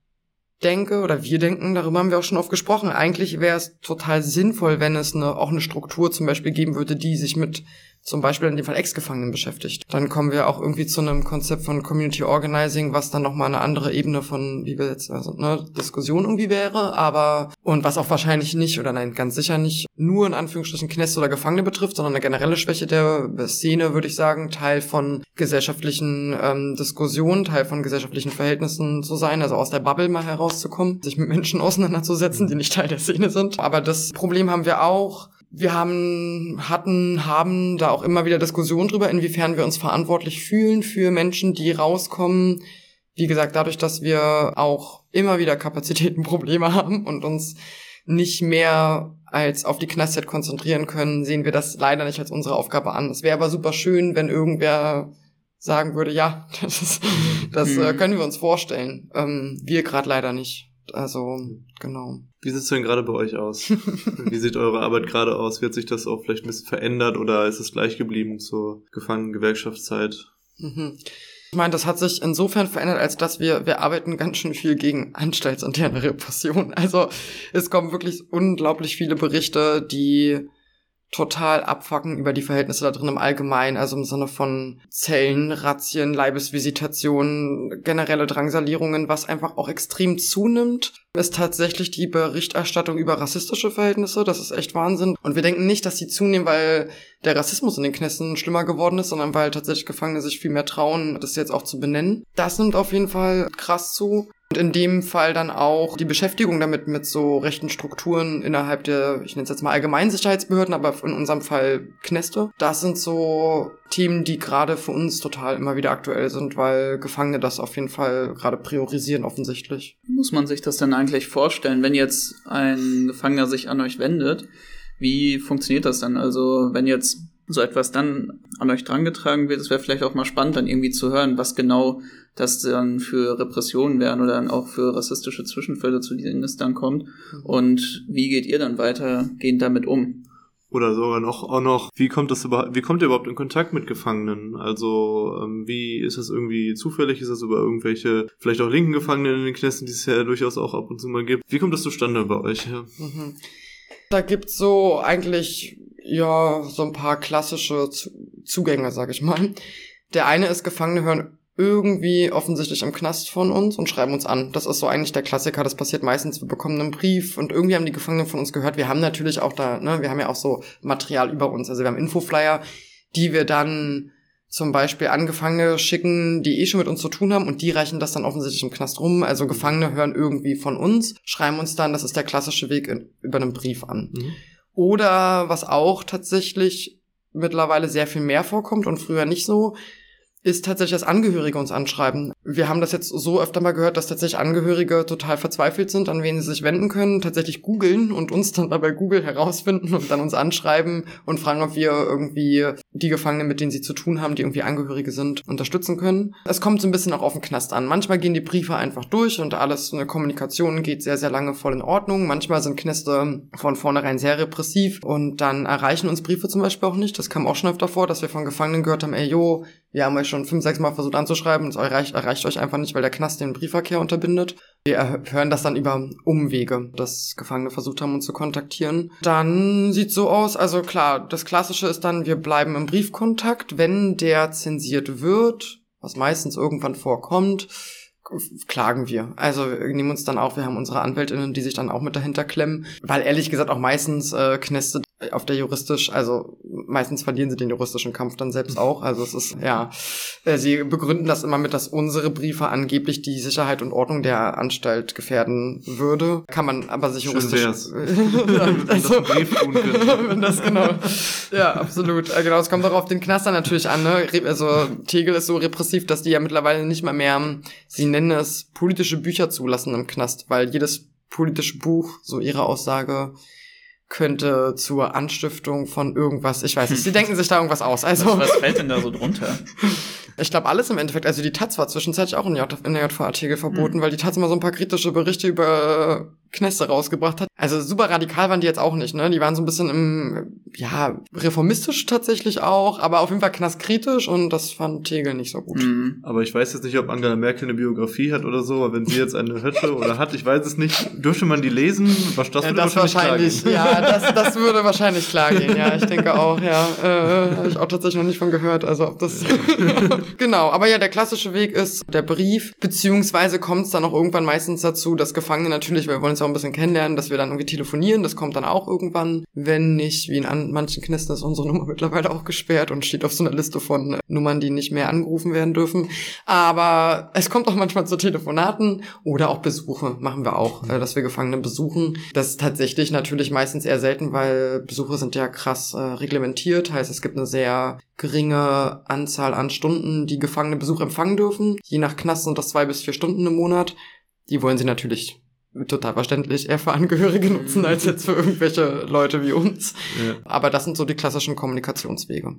denke oder wir denken, darüber haben wir auch schon oft gesprochen, eigentlich wäre es total sinnvoll, wenn es eine, auch eine Struktur zum Beispiel geben würde, die sich mit zum Beispiel in dem Fall Ex-Gefangenen beschäftigt. Dann kommen wir auch irgendwie zu einem Konzept von Community Organizing, was dann nochmal eine andere Ebene von, wie wir jetzt, also ne, Diskussion irgendwie wäre, aber und was auch wahrscheinlich nicht oder nein, ganz sicher nicht nur in Anführungsstrichen Knäste oder Gefangene betrifft, sondern eine generelle Schwäche der Szene, würde ich sagen, Teil von gesellschaftlichen ähm, Diskussionen, Teil von gesellschaftlichen Verhältnissen zu sein, also aus der Bubble mal herauszukommen, sich mit Menschen auseinanderzusetzen, die nicht Teil der Szene sind. Aber das Problem haben wir auch, Wir haben, hatten, haben da auch immer wieder Diskussionen drüber, inwiefern wir uns verantwortlich fühlen für Menschen, die rauskommen. Wie gesagt, dadurch, dass wir auch immer wieder Kapazitätenprobleme haben und uns nicht mehr als auf die Knastzeit konzentrieren können, sehen wir das leider nicht als unsere Aufgabe an. Es wäre aber super schön, wenn irgendwer sagen würde, ja, das, ist, das äh, mhm. können wir uns vorstellen. Ähm, wir gerade leider nicht. Also, genau. Wie sieht es denn gerade bei euch aus? Wie sieht eure Arbeit gerade aus? Wird sich das auch vielleicht ein bisschen verändert oder ist es gleich geblieben zur Gefangenen-Gewerkschaftszeit? Mhm. Ich meine, das hat sich insofern verändert, als dass wir, wir arbeiten ganz schön viel gegen anstaltsinterne Repression. Also es kommen wirklich unglaublich viele Berichte, die total abfacken über die Verhältnisse da drin im Allgemeinen, also im Sinne von Zellen, Razzien, Leibesvisitationen, generelle Drangsalierungen, was einfach auch extrem zunimmt, ist tatsächlich die Berichterstattung über rassistische Verhältnisse. Das ist echt Wahnsinn. Und wir denken nicht, dass die zunehmen, weil der Rassismus in den Knästen schlimmer geworden ist, sondern weil tatsächlich Gefangene sich viel mehr trauen, das jetzt auch zu benennen. Das nimmt auf jeden Fall krass zu. Und in dem Fall dann auch die Beschäftigung damit mit so rechten Strukturen innerhalb der, ich nenne es jetzt mal Allgemeinsicherheitsbehörden, aber in unserem Fall Kneste. Das sind so Themen, die gerade für uns total immer wieder aktuell sind, weil Gefangene das auf jeden Fall gerade priorisieren offensichtlich. Muss man sich das denn eigentlich vorstellen, wenn jetzt ein Gefangener sich an euch wendet? Wie funktioniert das dann? Also wenn jetzt so etwas dann an euch drangetragen wird, es wäre vielleicht auch mal spannend, dann irgendwie zu hören, was genau das dann für Repressionen wären oder dann auch für rassistische Zwischenfälle, zu denen es dann kommt. Mhm. Und wie geht ihr dann weitergehend damit um? Oder sogar noch, auch noch, wie kommt das überhaupt, wie kommt ihr überhaupt in Kontakt mit Gefangenen? Also, ähm, wie ist das irgendwie zufällig? Ist das über irgendwelche, vielleicht auch linken Gefangenen in den Knästen, die es ja durchaus auch ab und zu mal gibt? Wie kommt das zustande bei euch? Ja? Mhm. Da gibt's so eigentlich, ja, so ein paar klassische Zugänge, sag ich mal. Der eine ist, Gefangene hören irgendwie offensichtlich im Knast von uns und schreiben uns an. Das ist so eigentlich der Klassiker. Das passiert meistens. Wir bekommen einen Brief und irgendwie haben die Gefangenen von uns gehört. Wir haben natürlich auch da, ne, wir haben ja auch so Material über uns. Also wir haben Infoflyer, die wir dann zum Beispiel an Gefangene schicken, die eh schon mit uns zu tun haben und die reichen das dann offensichtlich im Knast rum. Also Gefangene hören irgendwie von uns, schreiben uns dann, das ist der klassische Weg in, über einen Brief an. Mhm. Oder was auch tatsächlich mittlerweile sehr viel mehr vorkommt und früher nicht so, ist tatsächlich, dass Angehörige uns anschreiben. Wir haben das jetzt so öfter mal gehört, dass tatsächlich Angehörige total verzweifelt sind, an wen sie sich wenden können, tatsächlich googeln und uns dann bei Google herausfinden und dann uns anschreiben und fragen, ob wir irgendwie die Gefangenen, mit denen sie zu tun haben, die irgendwie Angehörige sind, unterstützen können. Es kommt so ein bisschen auch auf den Knast an. Manchmal gehen die Briefe einfach durch und alles, eine Kommunikation geht sehr, sehr lange voll in Ordnung. Manchmal sind Knäste von vornherein sehr repressiv und dann erreichen uns Briefe zum Beispiel auch nicht. Das kam auch schon öfter vor, dass wir von Gefangenen gehört haben, ey, yo, wir haben euch schon fünf, sechs Mal versucht anzuschreiben, es erreicht, erreicht euch einfach nicht, weil der Knast den Briefverkehr unterbindet. Wir hören das dann über Umwege, dass Gefangene versucht haben, uns zu kontaktieren. Dann sieht so aus, also klar, das Klassische ist dann, wir bleiben im Briefkontakt, wenn der zensiert wird, was meistens irgendwann vorkommt, klagen wir. Also wir nehmen uns dann auch, wir haben unsere Anwältinnen, die sich dann auch mit dahinter klemmen, weil ehrlich gesagt auch meistens äh, Kneste auf der juristisch, also meistens verlieren sie den juristischen Kampf dann selbst auch. Also es ist, ja, äh, sie begründen das immer mit, dass unsere Briefe angeblich die Sicherheit und Ordnung der Anstalt gefährden würde. Kann man aber sich juristisch. also, wenn das genau. Ja, absolut. Äh, genau, es kommt auch auf den Knaster natürlich an. Ne? Also Tegel ist so repressiv, dass die ja mittlerweile nicht mal mehr, sie nennen es politische Bücher zulassen im Knast, weil jedes politische Buch, so ihre Aussage, könnte zur Anstiftung von irgendwas, ich weiß nicht, sie denken sich da irgendwas aus. Also was, was fällt denn da so drunter? Ich glaube alles im Endeffekt. Also die Taz war zwischenzeitlich auch in der JVA-Artikel verboten, mhm. weil die Taz immer so ein paar kritische Berichte über Kneste rausgebracht hat. Also super radikal waren die jetzt auch nicht, ne? Die waren so ein bisschen im, ja, reformistisch tatsächlich auch, aber auf jeden Fall knastkritisch und das fand Tegel nicht so gut. Mhm. Aber ich weiß jetzt nicht, ob Angela Merkel eine Biografie hat oder so, aber wenn sie jetzt eine hätte oder hat, ich weiß es nicht, dürfte man die lesen? Was, das ja, würde das wahrscheinlich, wahrscheinlich ja, das, das würde wahrscheinlich klar gehen, ja, ich denke auch, ja. Äh, Habe ich auch tatsächlich noch nicht von gehört, also ob das... genau, aber ja, der klassische Weg ist der Brief, beziehungsweise kommt es dann auch irgendwann meistens dazu, dass Gefangene natürlich, wir wollen es auch ein bisschen kennenlernen, dass wir dann irgendwie telefonieren. Das kommt dann auch irgendwann. Wenn nicht, wie in an manchen Knisten ist unsere Nummer mittlerweile auch gesperrt und steht auf so einer Liste von Nummern, die nicht mehr angerufen werden dürfen. Aber es kommt auch manchmal zu Telefonaten oder auch Besuche machen wir auch, äh, dass wir Gefangene besuchen. Das ist tatsächlich natürlich meistens eher selten, weil Besuche sind ja krass äh, reglementiert. Heißt, es gibt eine sehr geringe Anzahl an Stunden, die Gefangene Besuch empfangen dürfen. Je nach Knast sind das zwei bis vier Stunden im Monat. Die wollen sie natürlich total verständlich eher für Angehörige nutzen mhm. als jetzt für irgendwelche Leute wie uns. Ja. Aber das sind so die klassischen Kommunikationswege.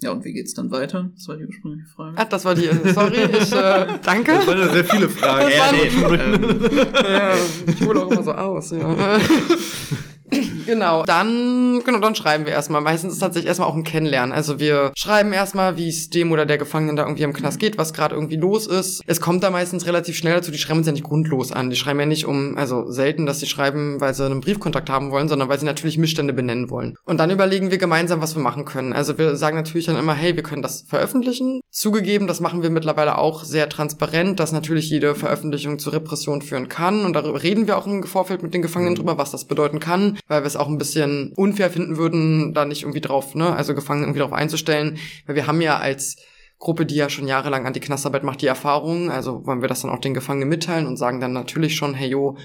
Ja, und wie geht's dann weiter? Das war die ursprüngliche Frage. Ach, das war die, sorry, ich, äh, danke. Das waren ja sehr viele Fragen. Ja, nee, ähm, ja, ich hole auch immer so aus, ja. Genau. Dann, genau, dann schreiben wir erstmal. Meistens ist es tatsächlich erstmal auch ein Kennenlernen. Also wir schreiben erstmal, wie es dem oder der Gefangenen da irgendwie im Knast geht, was gerade irgendwie los ist. Es kommt da meistens relativ schnell dazu, die schreiben uns ja nicht grundlos an. Die schreiben ja nicht um, also selten, dass sie schreiben, weil sie einen Briefkontakt haben wollen, sondern weil sie natürlich Missstände benennen wollen. Und dann überlegen wir gemeinsam, was wir machen können. Also wir sagen natürlich dann immer, hey, wir können das veröffentlichen. Zugegeben, das machen wir mittlerweile auch sehr transparent, dass natürlich jede Veröffentlichung zu Repression führen kann. Und darüber reden wir auch im Vorfeld mit den Gefangenen drüber, was das bedeuten kann, weil wir es auch ein bisschen unfair finden würden, da nicht irgendwie drauf, ne, also Gefangene irgendwie drauf einzustellen, weil wir haben ja als Gruppe, die ja schon jahrelang Anti-Knastarbeit macht, die Erfahrung, also wollen wir das dann auch den Gefangenen mitteilen und sagen dann natürlich schon, hey jo,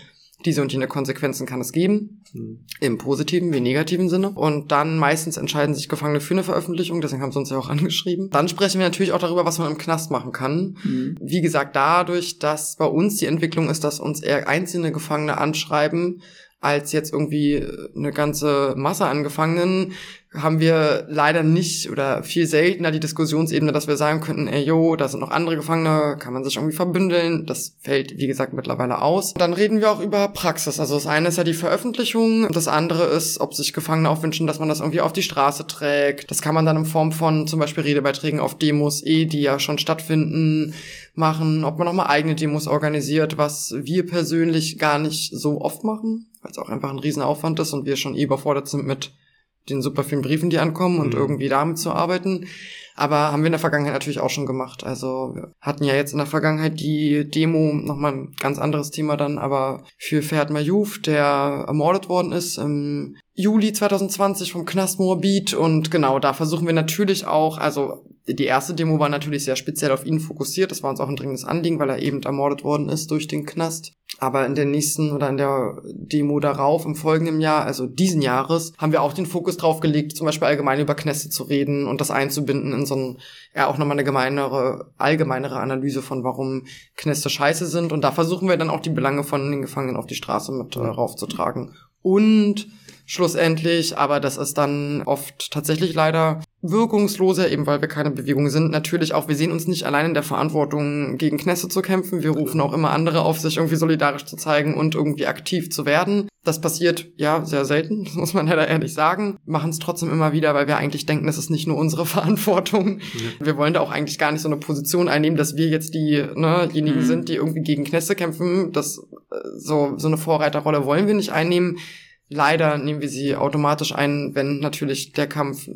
diese und jene Konsequenzen kann es geben, mhm. im positiven wie negativen Sinne. Und dann meistens entscheiden sich Gefangene für eine Veröffentlichung, deswegen haben sie uns ja auch angeschrieben. Dann sprechen wir natürlich auch darüber, was man im Knast machen kann. Mhm. Wie gesagt, dadurch, dass bei uns die Entwicklung ist, dass uns eher einzelne Gefangene anschreiben, als jetzt irgendwie eine ganze Masse an Gefangenen, haben wir leider nicht oder viel seltener die Diskussionsebene, dass wir sagen könnten, ey, yo, da sind noch andere Gefangene, kann man sich irgendwie verbündeln. Das fällt, wie gesagt, mittlerweile aus. Dann reden wir auch über Praxis. Also das eine ist ja die Veröffentlichung, das andere ist, ob sich Gefangene auch wünschen, dass man das irgendwie auf die Straße trägt. Das kann man dann in Form von zum Beispiel Redebeiträgen auf Demos, eh, die ja schon stattfinden, machen, ob man nochmal eigene Demos organisiert, was wir persönlich gar nicht so oft machen, weil es auch einfach ein Riesenaufwand ist und wir schon eh überfordert sind mit den super vielen Briefen, die ankommen und mhm. irgendwie damit zu arbeiten. Aber haben wir in der Vergangenheit natürlich auch schon gemacht. Also wir hatten ja jetzt in der Vergangenheit die Demo, nochmal ein ganz anderes Thema dann, aber für Ferhat Mayouf, der ermordet worden ist im Juli 2020 vom Knast Moabit. Und genau, da versuchen wir natürlich auch, also die erste Demo war natürlich sehr speziell auf ihn fokussiert. Das war uns auch ein dringendes Anliegen, weil er eben ermordet worden ist durch den Knast. Aber in der nächsten oder in der Demo darauf, im folgenden Jahr, also diesen Jahres, haben wir auch den Fokus drauf gelegt, zum Beispiel allgemein über Knäste zu reden und das einzubinden in so ein, ja, auch nochmal eine gemeinere, allgemeinere Analyse von, warum Knäste scheiße sind. Und da versuchen wir dann auch die Belange von den Gefangenen auf die Straße mit äh, raufzutragen. Und schlussendlich, aber das ist dann oft tatsächlich leider wirkungsloser, eben weil wir keine Bewegung sind. Natürlich auch, wir sehen uns nicht allein in der Verantwortung, gegen Knässe zu kämpfen. Wir rufen auch immer andere auf, sich irgendwie solidarisch zu zeigen und irgendwie aktiv zu werden. Das passiert, ja, sehr selten, das muss man leider ehrlich sagen. Machen es trotzdem immer wieder, weil wir eigentlich denken, das ist nicht nur unsere Verantwortung. Ja. Wir wollen da auch eigentlich gar nicht so eine Position einnehmen, dass wir jetzt diejenigen ne, mhm. sind, die irgendwie gegen Knässe kämpfen. Das, äh, so, so eine Vorreiterrolle wollen wir nicht einnehmen. Leider nehmen wir sie automatisch ein, wenn natürlich der Kampf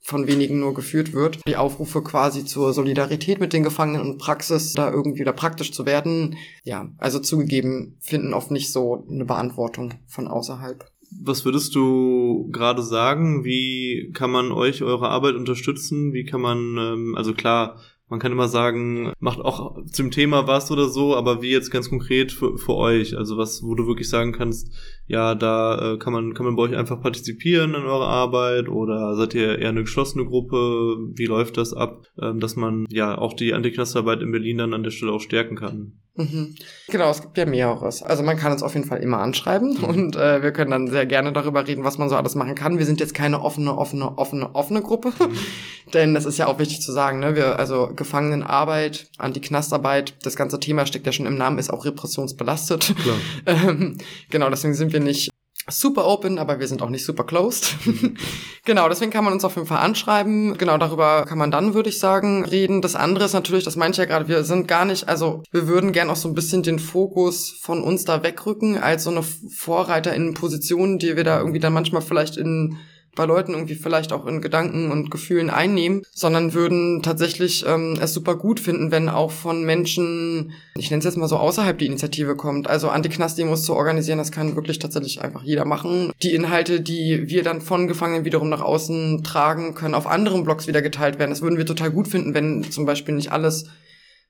von wenigen nur geführt wird. Die Aufrufe quasi zur Solidarität mit den Gefangenen und Praxis da irgendwie wieder praktisch zu werden, ja, also zugegeben, finden oft nicht so eine Beantwortung von außerhalb. Was würdest du gerade sagen? Wie kann man euch eure Arbeit unterstützen? Wie kann man, ähm, also klar, man kann immer sagen, macht auch zum Thema was oder so, aber wie jetzt ganz konkret für, für euch? Also was, wo du wirklich sagen kannst, ja, da äh, kann man kann man bei euch einfach partizipieren in eurer Arbeit oder seid ihr eher eine geschlossene Gruppe? Wie läuft das ab, ähm, dass man ja auch die Antiknastarbeit in Berlin dann an der Stelle auch stärken kann? Mhm. Genau, es gibt ja mehreres. Also man kann uns auf jeden Fall immer anschreiben mhm. und äh, wir können dann sehr gerne darüber reden, was man so alles machen kann. Wir sind jetzt keine offene, offene, offene, offene Gruppe, mhm. denn das ist ja auch wichtig zu sagen. Ne? Wir also Gefangenenarbeit, Anti-Knastarbeit, das ganze Thema steckt ja schon im Namen, ist auch repressionsbelastet. ähm, genau, deswegen sind wir nicht super open, aber wir sind auch nicht super closed. genau, deswegen kann man uns auf jeden Fall anschreiben. Genau, darüber kann man dann, würde ich sagen, reden. Das andere ist natürlich, das meinte ich ja gerade, wir sind gar nicht, also wir würden gern auch so ein bisschen den Fokus von uns da wegrücken, als so eine Vorreiter in Positionen, die wir da irgendwie dann manchmal vielleicht in bei Leuten irgendwie vielleicht auch in Gedanken und Gefühlen einnehmen, sondern würden tatsächlich ähm, es super gut finden, wenn auch von Menschen, ich nenne es jetzt mal so außerhalb die Initiative kommt. Also Anti-Knast-Demos zu organisieren, das kann wirklich tatsächlich einfach jeder machen. Die Inhalte, die wir dann von Gefangenen wiederum nach außen tragen, können auf anderen Blogs wieder geteilt werden. Das würden wir total gut finden, wenn zum Beispiel nicht alles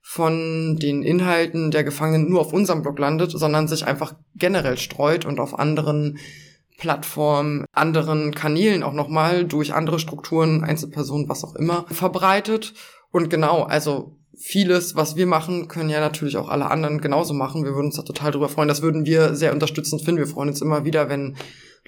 von den Inhalten der Gefangenen nur auf unserem Blog landet, sondern sich einfach generell streut und auf anderen Plattformen, anderen Kanälen auch nochmal durch andere Strukturen, Einzelpersonen, was auch immer, verbreitet. Und genau, also vieles, was wir machen, können ja natürlich auch alle anderen genauso machen. Wir würden uns da total drüber freuen. Das würden wir sehr unterstützend finden. Wir freuen uns immer wieder, wenn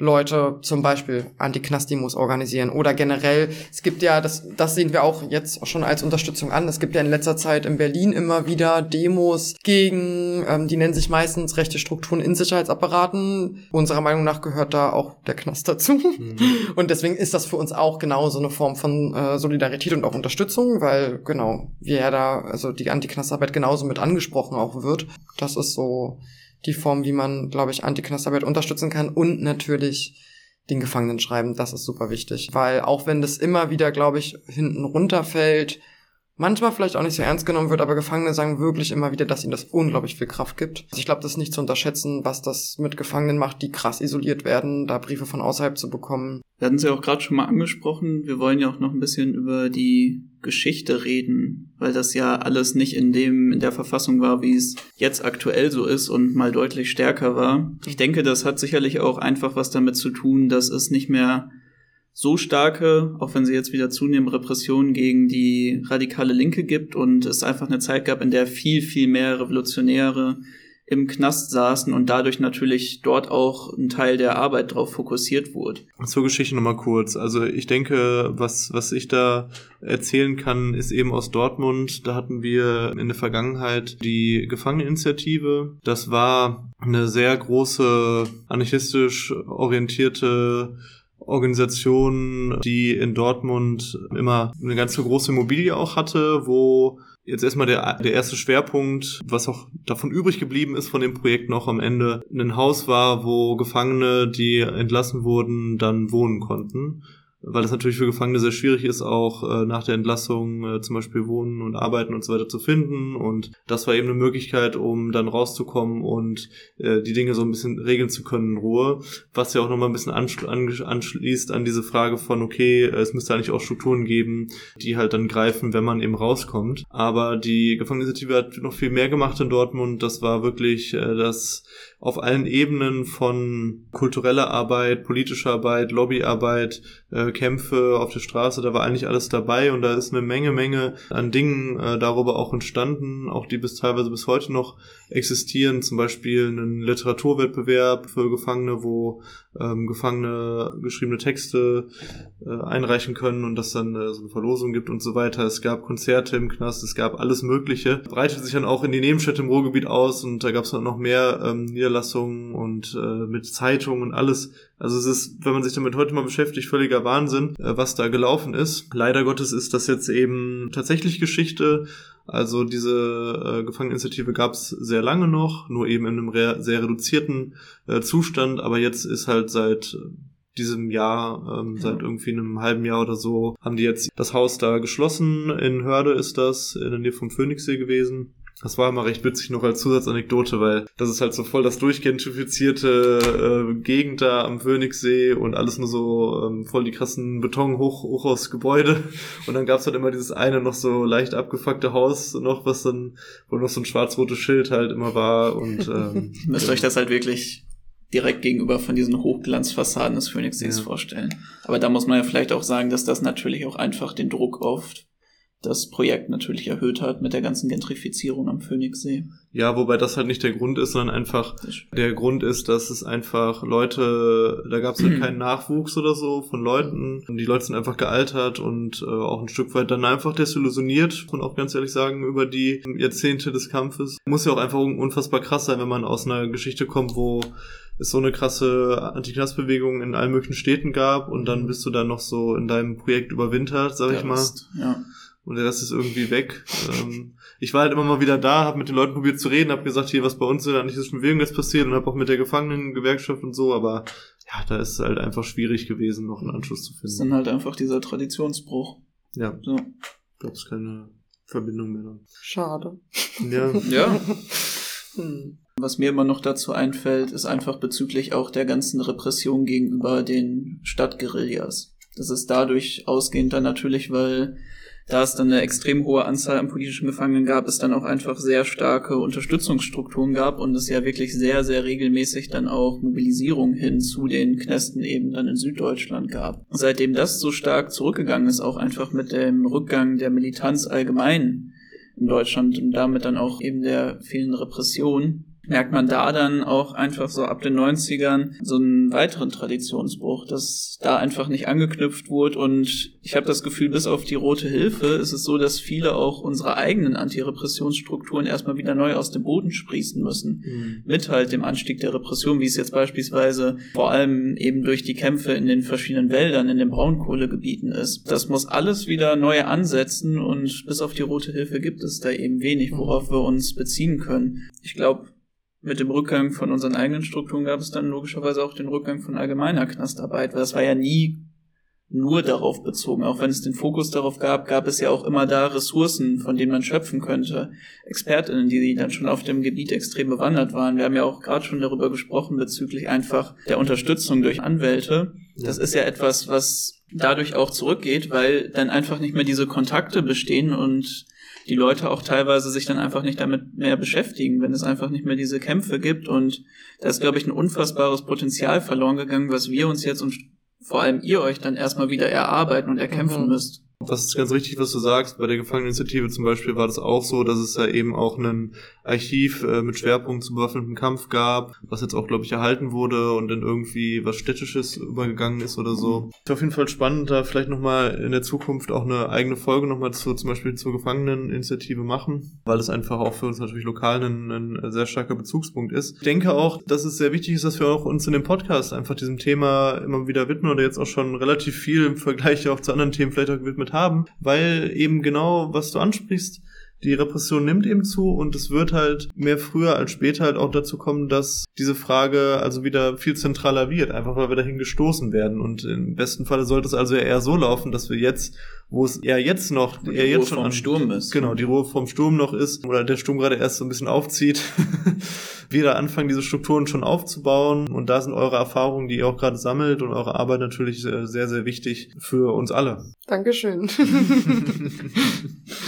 Leute zum Beispiel Anti-Knast-Demos organisieren oder generell, es gibt ja, das, das sehen wir auch jetzt schon als Unterstützung an, es gibt ja in letzter Zeit in Berlin immer wieder Demos gegen, ähm, die nennen sich meistens rechte Strukturen in Sicherheitsapparaten. Unserer Meinung nach gehört da auch der Knast dazu. Mhm. Und deswegen ist das für uns auch genauso eine Form von äh, Solidarität und auch Unterstützung, weil genau, wir ja da, also die Anti-Knastarbeit genauso mit angesprochen auch wird. Das ist so die Form, wie man, glaube ich, Antiknastarbeit unterstützen kann und natürlich den Gefangenen schreiben. Das ist super wichtig, weil auch wenn das immer wieder, glaube ich, hinten runterfällt, manchmal vielleicht auch nicht so ernst genommen wird, aber Gefangene sagen wirklich immer wieder, dass ihnen das unglaublich viel Kraft gibt. Also ich glaube, das ist nicht zu unterschätzen, was das mit Gefangenen macht, die krass isoliert werden, da Briefe von außerhalb zu bekommen. Wir hatten es ja auch gerade schon mal angesprochen. Wir wollen ja auch noch ein bisschen über die Geschichte reden, weil das ja alles nicht in dem, in der Verfassung war, wie es jetzt aktuell so ist und mal deutlich stärker war. Ich denke, das hat sicherlich auch einfach was damit zu tun, dass es nicht mehr so starke, auch wenn sie jetzt wieder zunehmen, Repressionen gegen die radikale Linke gibt und es einfach eine Zeit gab, in der viel, viel mehr Revolutionäre im Knast saßen und dadurch natürlich dort auch ein Teil der Arbeit drauf fokussiert wurde. Zur Geschichte nochmal kurz. Also ich denke, was, was ich da erzählen kann, ist eben aus Dortmund. Da hatten wir in der Vergangenheit die Gefangeneninitiative. Das war eine sehr große anarchistisch orientierte Organisation, die in Dortmund immer eine ganz große Immobilie auch hatte, wo jetzt erstmal der, der erste Schwerpunkt, was auch davon übrig geblieben ist von dem Projekt noch am Ende, ein Haus war, wo Gefangene, die entlassen wurden, dann wohnen konnten weil es natürlich für Gefangene sehr schwierig ist, auch äh, nach der Entlassung äh, zum Beispiel Wohnen und Arbeiten und so weiter zu finden. Und das war eben eine Möglichkeit, um dann rauszukommen und äh, die Dinge so ein bisschen regeln zu können in Ruhe. Was ja auch nochmal ein bisschen anschl anschließt an diese Frage von, okay, es müsste eigentlich auch Strukturen geben, die halt dann greifen, wenn man eben rauskommt. Aber die Gefangeneninitiative hat noch viel mehr gemacht in Dortmund. Das war wirklich äh, das auf allen Ebenen von kultureller Arbeit, politischer Arbeit, Lobbyarbeit, äh, Kämpfe auf der Straße, da war eigentlich alles dabei und da ist eine Menge, Menge an Dingen äh, darüber auch entstanden, auch die bis teilweise bis heute noch existieren, zum Beispiel einen Literaturwettbewerb für Gefangene, wo ähm, Gefangene geschriebene Texte äh, einreichen können und das dann äh, so eine Verlosung gibt und so weiter. Es gab Konzerte im Knast, es gab alles Mögliche. Breitete sich dann auch in die Nebenstädte im Ruhrgebiet aus und da gab es dann noch mehr ähm, Niederlassungen und äh, mit Zeitungen und alles. Also es ist, wenn man sich damit heute mal beschäftigt, völliger Wahnsinn, äh, was da gelaufen ist. Leider Gottes ist das jetzt eben tatsächlich Geschichte. Also diese äh, Gefangeneninitiative gab es sehr lange noch, nur eben in einem re sehr reduzierten äh, Zustand, aber jetzt ist halt seit äh, diesem Jahr, ähm, ja. seit irgendwie einem halben Jahr oder so, haben die jetzt das Haus da geschlossen. In Hörde ist das, in der Nähe vom Phoenixsee gewesen. Das war immer recht witzig noch als Zusatzanekdote, weil das ist halt so voll das durchgentrifizierte äh, Gegend da am Phoenixsee und alles nur so ähm, voll die krassen Beton hoch, hoch aus Gebäude. Und dann gab's halt immer dieses eine noch so leicht abgefuckte Haus noch, was dann, wo noch so ein schwarz-rotes Schild halt immer war und ähm, Müsst ihr euch das halt wirklich direkt gegenüber von diesen Hochglanzfassaden des Phoenixsees ja. vorstellen. Aber da muss man ja vielleicht auch sagen, dass das natürlich auch einfach den Druck oft das Projekt natürlich erhöht hat mit der ganzen Gentrifizierung am Phoenixsee. Ja, wobei das halt nicht der Grund ist, sondern einfach der Grund ist, dass es einfach Leute, da gab es halt keinen Nachwuchs oder so von Leuten. Und die Leute sind einfach gealtert und äh, auch ein Stück weit dann einfach desillusioniert, und auch ganz ehrlich sagen, über die Jahrzehnte des Kampfes. Muss ja auch einfach unfassbar krass sein, wenn man aus einer Geschichte kommt, wo es so eine krasse Antiknastbewegung in allen möglichen Städten gab und dann bist du dann noch so in deinem Projekt überwintert, sag ich mal. ja und der Rest ist irgendwie weg. Ähm, ich war halt immer mal wieder da, habe mit den Leuten probiert zu reden, habe gesagt, hier was bei uns in der anarchistischen Bewegung jetzt passiert und habe auch mit der Gefangenengewerkschaft und so, aber ja, da ist es halt einfach schwierig gewesen, noch einen Anschluss zu Das ist finden. dann halt einfach dieser Traditionsbruch. Ja, So. gab es keine Verbindung mehr. dann. Schade. Ja, Ja. Hm. Was mir immer noch dazu einfällt, ist einfach bezüglich auch der ganzen Repression gegenüber den Stadtguerillas. Das ist dadurch ausgehend dann natürlich, weil da es dann eine extrem hohe Anzahl an politischen Gefangenen gab, es dann auch einfach sehr starke Unterstützungsstrukturen gab und es ja wirklich sehr, sehr regelmäßig dann auch Mobilisierung hin zu den Knästen eben dann in Süddeutschland gab. Seitdem das so stark zurückgegangen ist, auch einfach mit dem Rückgang der Militanz allgemein in Deutschland und damit dann auch eben der fehlenden Repression, merkt man da dann auch einfach so ab den 90ern so einen weiteren Traditionsbruch, dass da einfach nicht angeknüpft wurde und ich habe das Gefühl, bis auf die Rote Hilfe ist es so, dass viele auch unsere eigenen Antirepressionsstrukturen erstmal wieder neu aus dem Boden sprießen müssen. Mhm. Mit halt dem Anstieg der Repression, wie es jetzt beispielsweise vor allem eben durch die Kämpfe in den verschiedenen Wäldern, in den Braunkohlegebieten ist. Das muss alles wieder neu ansetzen und bis auf die Rote Hilfe gibt es da eben wenig, worauf wir uns beziehen können. Ich glaube, mit dem Rückgang von unseren eigenen Strukturen gab es dann logischerweise auch den Rückgang von allgemeiner Knastarbeit, weil das war ja nie nur darauf bezogen. Auch wenn es den Fokus darauf gab, gab es ja auch immer da Ressourcen, von denen man schöpfen könnte. ExpertInnen, die dann schon auf dem Gebiet extrem bewandert waren. Wir haben ja auch gerade schon darüber gesprochen bezüglich einfach der Unterstützung durch Anwälte. Das ist ja etwas, was dadurch auch zurückgeht, weil dann einfach nicht mehr diese Kontakte bestehen und die Leute auch teilweise sich dann einfach nicht damit mehr beschäftigen, wenn es einfach nicht mehr diese Kämpfe gibt. Und da ist, glaube ich, ein unfassbares Potenzial verloren gegangen, was wir uns jetzt und vor allem ihr euch dann erstmal wieder erarbeiten und erkämpfen Mhm. müsst. Das ist ganz richtig, was du sagst. Bei der Gefangeneninitiative zum Beispiel war das auch so, dass es ja eben auch ein Archiv äh, mit Schwerpunkt zum bewaffneten Kampf gab, was jetzt auch, glaube ich, erhalten wurde und dann irgendwie was Städtisches übergegangen ist oder so. Ist auf jeden Fall spannend, da vielleicht nochmal in der Zukunft auch eine eigene Folge nochmal zu, zum Beispiel zur Gefangeneninitiative machen, weil es einfach auch für uns natürlich lokal ein, ein sehr starker Bezugspunkt ist. Ich denke auch, dass es sehr wichtig ist, dass wir auch uns in dem Podcast einfach diesem Thema immer wieder widmen oder jetzt auch schon relativ viel im Vergleich auch zu anderen Themen vielleicht auch gewidmet haben, weil eben genau, was du ansprichst, die Repression nimmt eben zu und es wird halt mehr früher als später halt auch dazu kommen, dass diese Frage also wieder viel zentraler wird, einfach weil wir dahin gestoßen werden. Und im besten Falle sollte es also eher so laufen, dass wir jetzt, wo es eher jetzt noch, Die eher Ruhe jetzt schon vorm an- Sturm ist. Genau, die Ruhe vom Sturm noch ist oder der Sturm gerade erst so ein bisschen aufzieht, wir da anfangen, diese Strukturen schon aufzubauen. Und da sind eure Erfahrungen, die ihr auch gerade sammelt und eure Arbeit natürlich äh, sehr, sehr wichtig für uns alle. Dankeschön.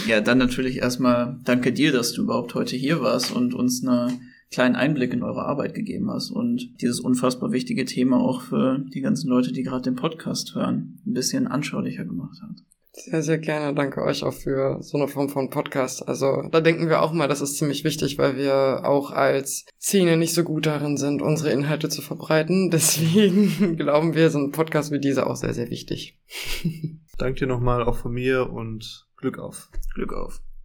Ja, dann natürlich erstmal danke dir, dass du überhaupt heute hier warst und uns einen kleinen Einblick in eure Arbeit gegeben hast und dieses unfassbar wichtige Thema auch für die ganzen Leute, die gerade den Podcast hören, ein bisschen anschaulicher gemacht hat. Sehr, sehr gerne. Danke euch auch für so eine Form von Podcast. Also da denken wir auch mal, das ist ziemlich wichtig, weil wir auch als Szene nicht so gut darin sind, unsere Inhalte zu verbreiten. Deswegen glauben wir, so ein Podcast wie dieser auch sehr, sehr wichtig. Danke dir nochmal auch von mir und Glück auf. Glück auf.